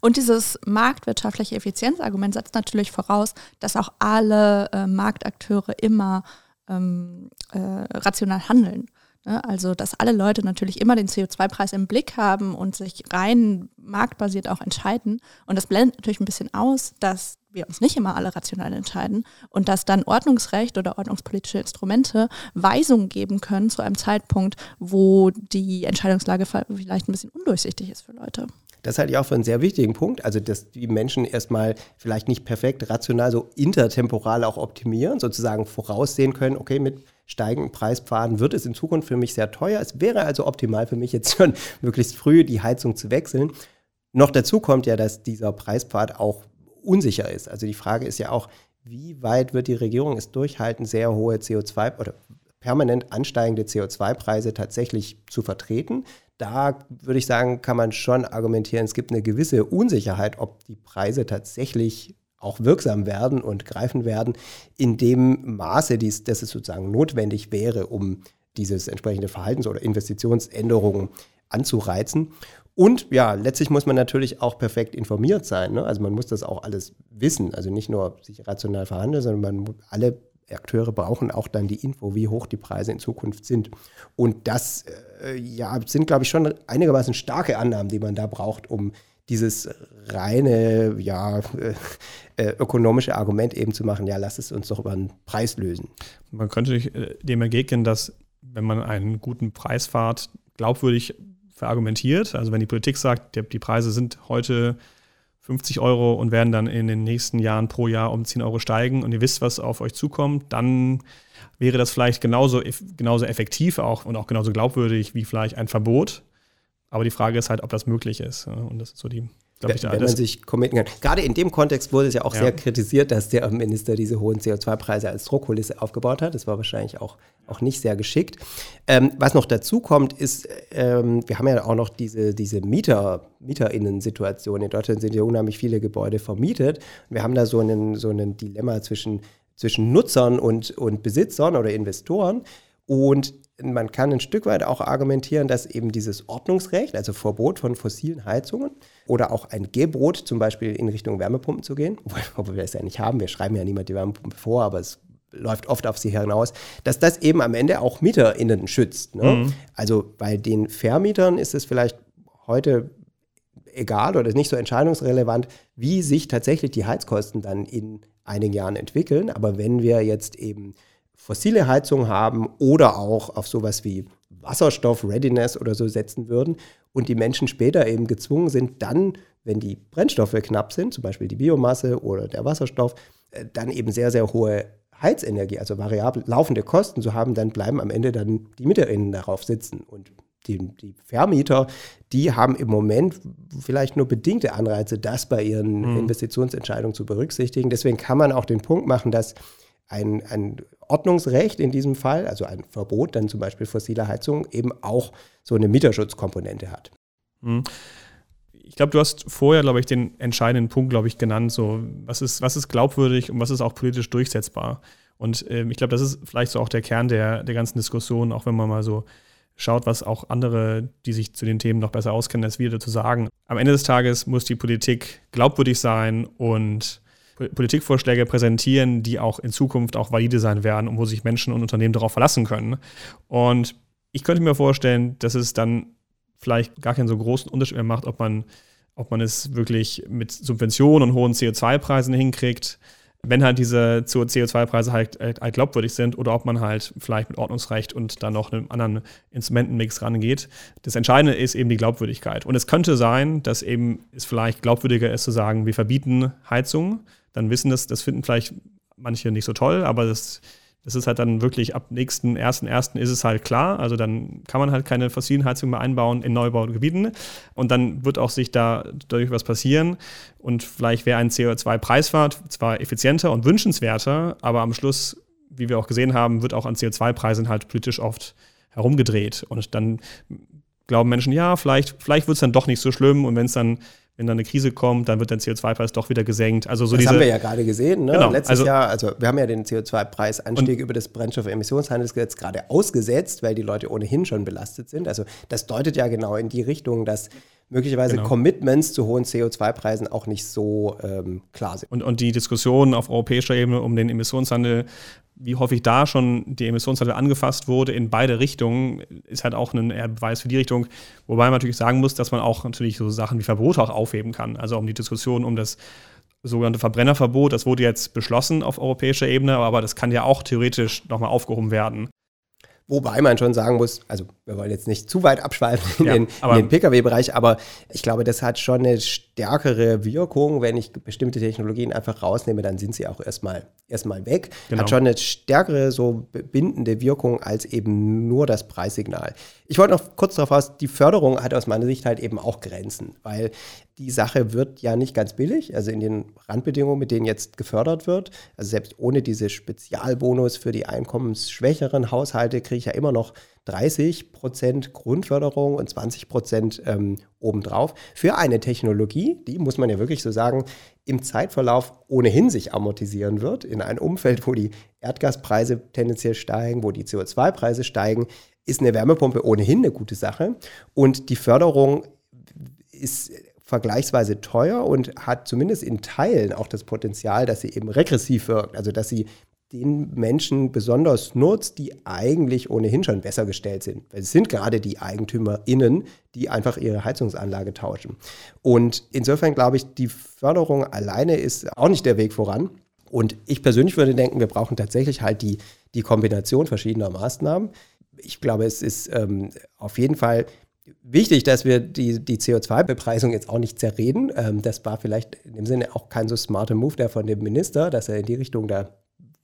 Und dieses marktwirtschaftliche Effizienzargument setzt natürlich voraus, dass auch alle äh, Marktakteure immer ähm, äh, rational handeln. Ne? Also, dass alle Leute natürlich immer den CO2-Preis im Blick haben und sich rein marktbasiert auch entscheiden. Und das blendet natürlich ein bisschen aus, dass wir uns nicht immer alle rational entscheiden und dass dann Ordnungsrecht oder ordnungspolitische Instrumente Weisungen geben können zu einem Zeitpunkt, wo die Entscheidungslage vielleicht ein bisschen undurchsichtig ist für Leute. Das halte ich auch für einen sehr wichtigen Punkt. Also, dass die Menschen erstmal vielleicht nicht perfekt rational, so intertemporal auch optimieren, sozusagen voraussehen können, okay, mit steigenden Preispfaden wird es in Zukunft für mich sehr teuer. Es wäre also optimal für mich jetzt schon möglichst früh die Heizung zu wechseln. Noch dazu kommt ja, dass dieser Preispfad auch unsicher ist. Also die Frage ist ja auch, wie weit wird die Regierung es durchhalten, sehr hohe CO2 oder permanent ansteigende CO2-Preise tatsächlich zu vertreten? Da würde ich sagen, kann man schon argumentieren, es gibt eine gewisse Unsicherheit, ob die Preise tatsächlich auch wirksam werden und greifen werden, in dem Maße, dies, dass es sozusagen notwendig wäre, um dieses entsprechende Verhaltens- oder Investitionsänderungen anzureizen. Und ja, letztlich muss man natürlich auch perfekt informiert sein. Ne? Also man muss das auch alles wissen. Also nicht nur sich rational verhandeln, sondern man alle Akteure brauchen auch dann die Info, wie hoch die Preise in Zukunft sind. Und das äh, ja, sind, glaube ich, schon einigermaßen starke Annahmen, die man da braucht, um dieses reine, ja, äh, äh ökonomische Argument eben zu machen, ja, lass es uns doch über einen Preis lösen. Man könnte äh, dem ergegnen, dass wenn man einen guten Preis fahrt, glaubwürdig verargumentiert. Also wenn die Politik sagt, die Preise sind heute 50 Euro und werden dann in den nächsten Jahren pro Jahr um 10 Euro steigen und ihr wisst, was auf euch zukommt, dann wäre das vielleicht genauso, genauso effektiv auch und auch genauso glaubwürdig wie vielleicht ein Verbot. Aber die Frage ist halt, ob das möglich ist. Und das ist so die da wenn man sich committen kann. Gerade in dem Kontext wurde es ja auch ja. sehr kritisiert, dass der Minister diese hohen CO2-Preise als Druckkulisse aufgebaut hat. Das war wahrscheinlich auch, auch nicht sehr geschickt. Ähm, was noch dazu kommt, ist, ähm, wir haben ja auch noch diese, diese Mieter, MieterInnen-Situation. In Deutschland sind ja unheimlich viele Gebäude vermietet. Wir haben da so ein so einen Dilemma zwischen, zwischen Nutzern und, und Besitzern oder Investoren. Und man kann ein Stück weit auch argumentieren, dass eben dieses Ordnungsrecht, also Verbot von fossilen Heizungen oder auch ein Gebot, zum Beispiel in Richtung Wärmepumpen zu gehen, obwohl wir das ja nicht haben, wir schreiben ja niemand die Wärmepumpe vor, aber es läuft oft auf sie hinaus, dass das eben am Ende auch MieterInnen schützt. Ne? Mhm. Also bei den Vermietern ist es vielleicht heute egal oder nicht so entscheidungsrelevant, wie sich tatsächlich die Heizkosten dann in einigen Jahren entwickeln. Aber wenn wir jetzt eben fossile Heizung haben oder auch auf sowas wie Wasserstoff-Readiness oder so setzen würden und die Menschen später eben gezwungen sind, dann, wenn die Brennstoffe knapp sind, zum Beispiel die Biomasse oder der Wasserstoff, äh, dann eben sehr, sehr hohe Heizenergie, also variable laufende Kosten zu haben, dann bleiben am Ende dann die MieterInnen darauf sitzen. Und die, die Vermieter, die haben im Moment vielleicht nur bedingte Anreize, das bei ihren mhm. Investitionsentscheidungen zu berücksichtigen. Deswegen kann man auch den Punkt machen, dass ein, ein Ordnungsrecht in diesem Fall, also ein Verbot dann zum Beispiel fossiler Heizung, eben auch so eine Mieterschutzkomponente hat. Mhm. Ich glaube, du hast vorher, glaube ich, den entscheidenden Punkt, glaube ich, genannt. So, was ist, was ist glaubwürdig und was ist auch politisch durchsetzbar? Und ähm, ich glaube, das ist vielleicht so auch der Kern der, der ganzen Diskussion, auch wenn man mal so schaut, was auch andere, die sich zu den Themen noch besser auskennen, als wir dazu sagen. Am Ende des Tages muss die Politik glaubwürdig sein und Politikvorschläge präsentieren, die auch in Zukunft auch valide sein werden und wo sich Menschen und Unternehmen darauf verlassen können. Und ich könnte mir vorstellen, dass es dann vielleicht gar keinen so großen Unterschied mehr macht, ob man, ob man es wirklich mit Subventionen und hohen CO2-Preisen hinkriegt, wenn halt diese CO2-Preise halt, halt, halt, glaubwürdig sind oder ob man halt vielleicht mit Ordnungsrecht und dann noch einem anderen Instrumentenmix rangeht. Das Entscheidende ist eben die Glaubwürdigkeit. Und es könnte sein, dass eben es vielleicht glaubwürdiger ist zu sagen, wir verbieten Heizungen dann wissen das, das finden vielleicht manche nicht so toll, aber das, das ist halt dann wirklich ab nächsten 1.1. ist es halt klar. Also dann kann man halt keine fossilen Heizungen mehr einbauen in Neubaugebieten. Und dann wird auch sich da dadurch was passieren. Und vielleicht wäre ein CO2-Preisfahrt zwar effizienter und wünschenswerter, aber am Schluss, wie wir auch gesehen haben, wird auch an CO2-Preisen halt politisch oft herumgedreht. Und dann glauben Menschen, ja, vielleicht, vielleicht wird es dann doch nicht so schlimm. Und wenn es dann wenn dann eine Krise kommt, dann wird der CO2-Preis doch wieder gesenkt. Also so das diese, haben wir ja gerade gesehen. Ne? Genau, Letztes also, Jahr, also wir haben ja den CO2-Preisanstieg über das Brennstoffemissionshandelsgesetz gerade ausgesetzt, weil die Leute ohnehin schon belastet sind. Also das deutet ja genau in die Richtung, dass möglicherweise genau. Commitments zu hohen CO2-Preisen auch nicht so ähm, klar sind. Und, und die Diskussion auf europäischer Ebene um den Emissionshandel, wie häufig da schon die Emissionshandel angefasst wurde in beide Richtungen, ist halt auch ein Beweis für die Richtung. Wobei man natürlich sagen muss, dass man auch natürlich so Sachen wie Verbote auch aufheben kann. Also um die Diskussion um das sogenannte Verbrennerverbot, das wurde jetzt beschlossen auf europäischer Ebene, aber das kann ja auch theoretisch nochmal aufgehoben werden. Wobei man schon sagen muss, also wir wollen jetzt nicht zu weit abschweifen in, ja, den, den Pkw-Bereich, aber ich glaube, das hat schon eine stärkere Wirkung. Wenn ich bestimmte Technologien einfach rausnehme, dann sind sie auch erstmal, erstmal weg. Genau. Hat schon eine stärkere, so bindende Wirkung als eben nur das Preissignal. Ich wollte noch kurz darauf aus, die Förderung hat aus meiner Sicht halt eben auch Grenzen, weil die Sache wird ja nicht ganz billig, also in den Randbedingungen, mit denen jetzt gefördert wird. Also selbst ohne diese Spezialbonus für die einkommensschwächeren Haushalte kriege ich ja immer noch 30 Prozent Grundförderung und 20 Prozent ähm, obendrauf für eine Technologie, die, muss man ja wirklich so sagen, im Zeitverlauf ohnehin sich amortisieren wird, in einem Umfeld, wo die Erdgaspreise tendenziell steigen, wo die CO2-Preise steigen, ist eine Wärmepumpe ohnehin eine gute Sache. Und die Förderung ist vergleichsweise teuer und hat zumindest in Teilen auch das Potenzial, dass sie eben regressiv wirkt, also dass sie den Menschen besonders nutzt, die eigentlich ohnehin schon besser gestellt sind. Es sind gerade die EigentümerInnen, die einfach ihre Heizungsanlage tauschen. Und insofern glaube ich, die Förderung alleine ist auch nicht der Weg voran. Und ich persönlich würde denken, wir brauchen tatsächlich halt die, die Kombination verschiedener Maßnahmen. Ich glaube, es ist ähm, auf jeden Fall wichtig, dass wir die, die CO2-Bepreisung jetzt auch nicht zerreden. Ähm, das war vielleicht in dem Sinne auch kein so smarter Move der von dem Minister, dass er in die Richtung da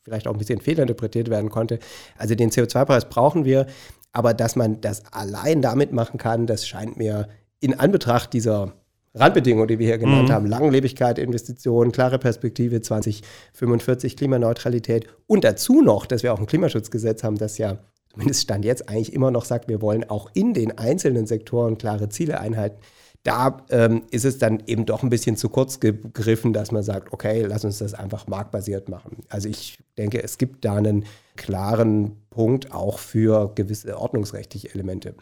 vielleicht auch ein bisschen fehlinterpretiert werden konnte. Also den CO2-Preis brauchen wir, aber dass man das allein damit machen kann, das scheint mir in Anbetracht dieser Randbedingungen, die wir hier genannt mhm. haben, Langlebigkeit, Investitionen, klare Perspektive 2045, Klimaneutralität und dazu noch, dass wir auch ein Klimaschutzgesetz haben, das ja zumindest Stand jetzt eigentlich immer noch sagt, wir wollen auch in den einzelnen Sektoren klare Ziele einhalten. Da ähm, ist es dann eben doch ein bisschen zu kurz gegriffen, dass man sagt, okay, lass uns das einfach marktbasiert machen. Also ich denke, es gibt da einen klaren Punkt auch für gewisse ordnungsrechtliche Elemente.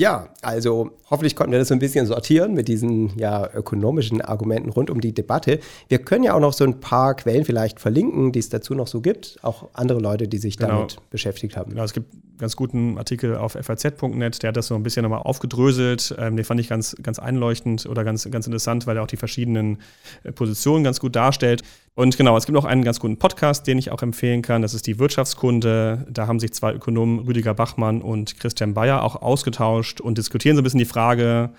Ja, also hoffentlich konnten wir das so ein bisschen sortieren mit diesen ja, ökonomischen Argumenten rund um die Debatte. Wir können ja auch noch so ein paar Quellen vielleicht verlinken, die es dazu noch so gibt. Auch andere Leute, die sich genau. damit beschäftigt haben. Genau, es gibt ganz guten Artikel auf faz.net, der hat das so ein bisschen nochmal aufgedröselt. Ähm, den fand ich ganz, ganz einleuchtend oder ganz, ganz interessant, weil er auch die verschiedenen äh, Positionen ganz gut darstellt. Und genau, es gibt noch einen ganz guten Podcast, den ich auch empfehlen kann. Das ist die Wirtschaftskunde. Da haben sich zwei Ökonomen, Rüdiger Bachmann und Christian Bayer, auch ausgetauscht und diskutieren so ein bisschen die Frage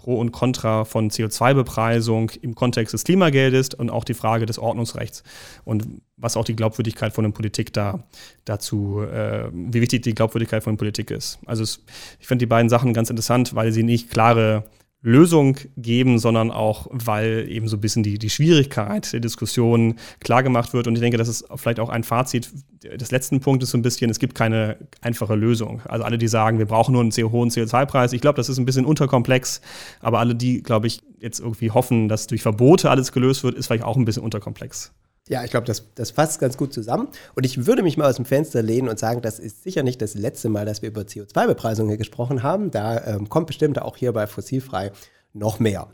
Pro und Contra von CO2-Bepreisung im Kontext des Klimageldes und auch die Frage des Ordnungsrechts und was auch die Glaubwürdigkeit von der Politik da dazu, äh, wie wichtig die Glaubwürdigkeit von der Politik ist. Also es, ich finde die beiden Sachen ganz interessant, weil sie nicht klare Lösung geben, sondern auch, weil eben so ein bisschen die, die Schwierigkeit der Diskussion klargemacht wird. Und ich denke, das ist vielleicht auch ein Fazit des letzten Punktes so ein bisschen, es gibt keine einfache Lösung. Also alle, die sagen, wir brauchen nur einen sehr hohen CO2-Preis, ich glaube, das ist ein bisschen unterkomplex, aber alle, die, glaube ich, jetzt irgendwie hoffen, dass durch Verbote alles gelöst wird, ist vielleicht auch ein bisschen unterkomplex. Ja, ich glaube, das, das fasst ganz gut zusammen. Und ich würde mich mal aus dem Fenster lehnen und sagen, das ist sicher nicht das letzte Mal, dass wir über CO2-Bepreisung hier gesprochen haben. Da ähm, kommt bestimmt auch hier bei Fossilfrei noch mehr.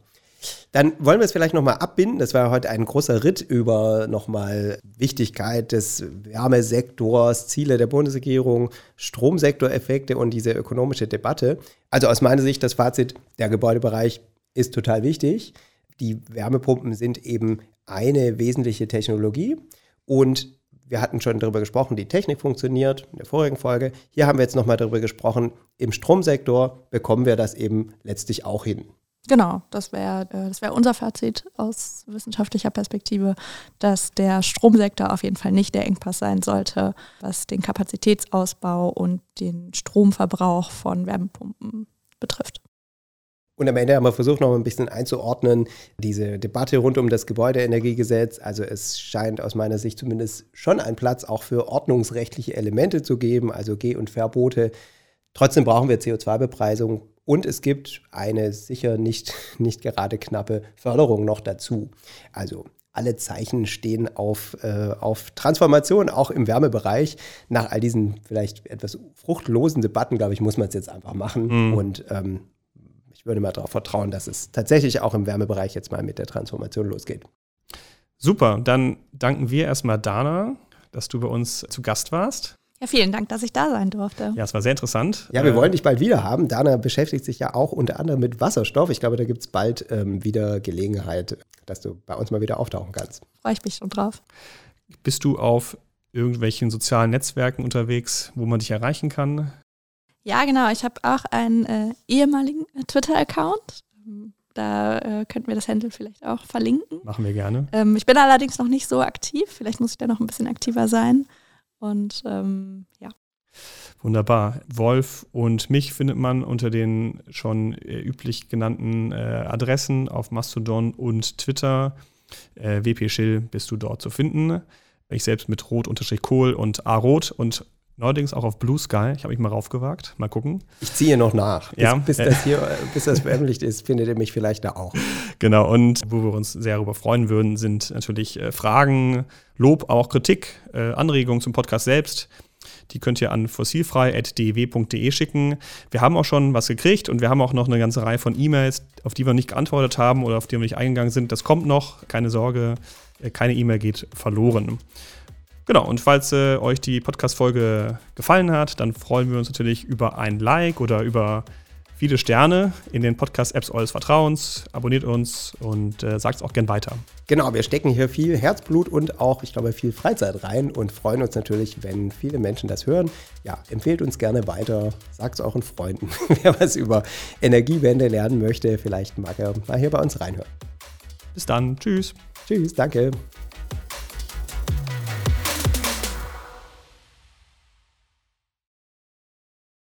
Dann wollen wir es vielleicht nochmal abbinden. Das war heute ein großer Ritt über nochmal Wichtigkeit des Wärmesektors, Ziele der Bundesregierung, Stromsektoreffekte und diese ökonomische Debatte. Also aus meiner Sicht das Fazit, der Gebäudebereich ist total wichtig. Die Wärmepumpen sind eben eine wesentliche Technologie und wir hatten schon darüber gesprochen, die Technik funktioniert in der vorigen Folge. Hier haben wir jetzt nochmal darüber gesprochen, im Stromsektor bekommen wir das eben letztlich auch hin. Genau, das wäre äh, das wär unser Fazit aus wissenschaftlicher Perspektive, dass der Stromsektor auf jeden Fall nicht der Engpass sein sollte, was den Kapazitätsausbau und den Stromverbrauch von Wärmepumpen betrifft. Und am Ende haben wir versucht, noch ein bisschen einzuordnen, diese Debatte rund um das Gebäudeenergiegesetz. Also es scheint aus meiner Sicht zumindest schon einen Platz auch für ordnungsrechtliche Elemente zu geben, also Geh- und Verbote. Trotzdem brauchen wir CO2-Bepreisung und es gibt eine sicher nicht, nicht gerade knappe Förderung noch dazu. Also alle Zeichen stehen auf, äh, auf Transformation, auch im Wärmebereich. Nach all diesen vielleicht etwas fruchtlosen Debatten, glaube ich, muss man es jetzt einfach machen. Mhm. Und ähm, würde mal darauf vertrauen, dass es tatsächlich auch im Wärmebereich jetzt mal mit der Transformation losgeht. Super, dann danken wir erstmal Dana, dass du bei uns zu Gast warst. Ja, vielen Dank, dass ich da sein durfte. Ja, es war sehr interessant. Ja, wir äh, wollen dich bald wieder haben. Dana beschäftigt sich ja auch unter anderem mit Wasserstoff. Ich glaube, da gibt es bald ähm, wieder Gelegenheit, dass du bei uns mal wieder auftauchen kannst. Freue ich mich schon drauf. Bist du auf irgendwelchen sozialen Netzwerken unterwegs, wo man dich erreichen kann? Ja, genau. Ich habe auch einen äh, ehemaligen Twitter-Account. Da äh, könnten wir das Handle vielleicht auch verlinken. Machen wir gerne. Ähm, ich bin allerdings noch nicht so aktiv. Vielleicht muss ich da noch ein bisschen aktiver sein. Und ähm, ja. Wunderbar. Wolf und mich findet man unter den schon äh, üblich genannten äh, Adressen auf Mastodon und Twitter. Äh, WP Schill bist du dort zu finden. Ich selbst mit Rot-Kohl und A-Rot und Neuerdings auch auf Blue Sky. Ich habe mich mal raufgewagt. Mal gucken. Ich ziehe noch nach. Bis, ja. bis das hier, bis das veröffentlicht ist, findet ihr mich vielleicht da auch. Genau. Und wo wir uns sehr darüber freuen würden, sind natürlich äh, Fragen, Lob, auch Kritik, äh, Anregungen zum Podcast selbst. Die könnt ihr an fossilfrei.dew.de schicken. Wir haben auch schon was gekriegt und wir haben auch noch eine ganze Reihe von E-Mails, auf die wir nicht geantwortet haben oder auf die wir nicht eingegangen sind. Das kommt noch. Keine Sorge. Äh, keine E-Mail geht verloren. Genau, und falls äh, euch die Podcast-Folge gefallen hat, dann freuen wir uns natürlich über ein Like oder über viele Sterne in den Podcast-Apps eures Vertrauens. Abonniert uns und äh, sagt es auch gern weiter. Genau, wir stecken hier viel Herzblut und auch, ich glaube, viel Freizeit rein und freuen uns natürlich, wenn viele Menschen das hören. Ja, empfehlt uns gerne weiter, sagt es euren Freunden. Wer was über Energiewende lernen möchte, vielleicht mag er mal hier bei uns reinhören. Bis dann, tschüss. Tschüss, danke.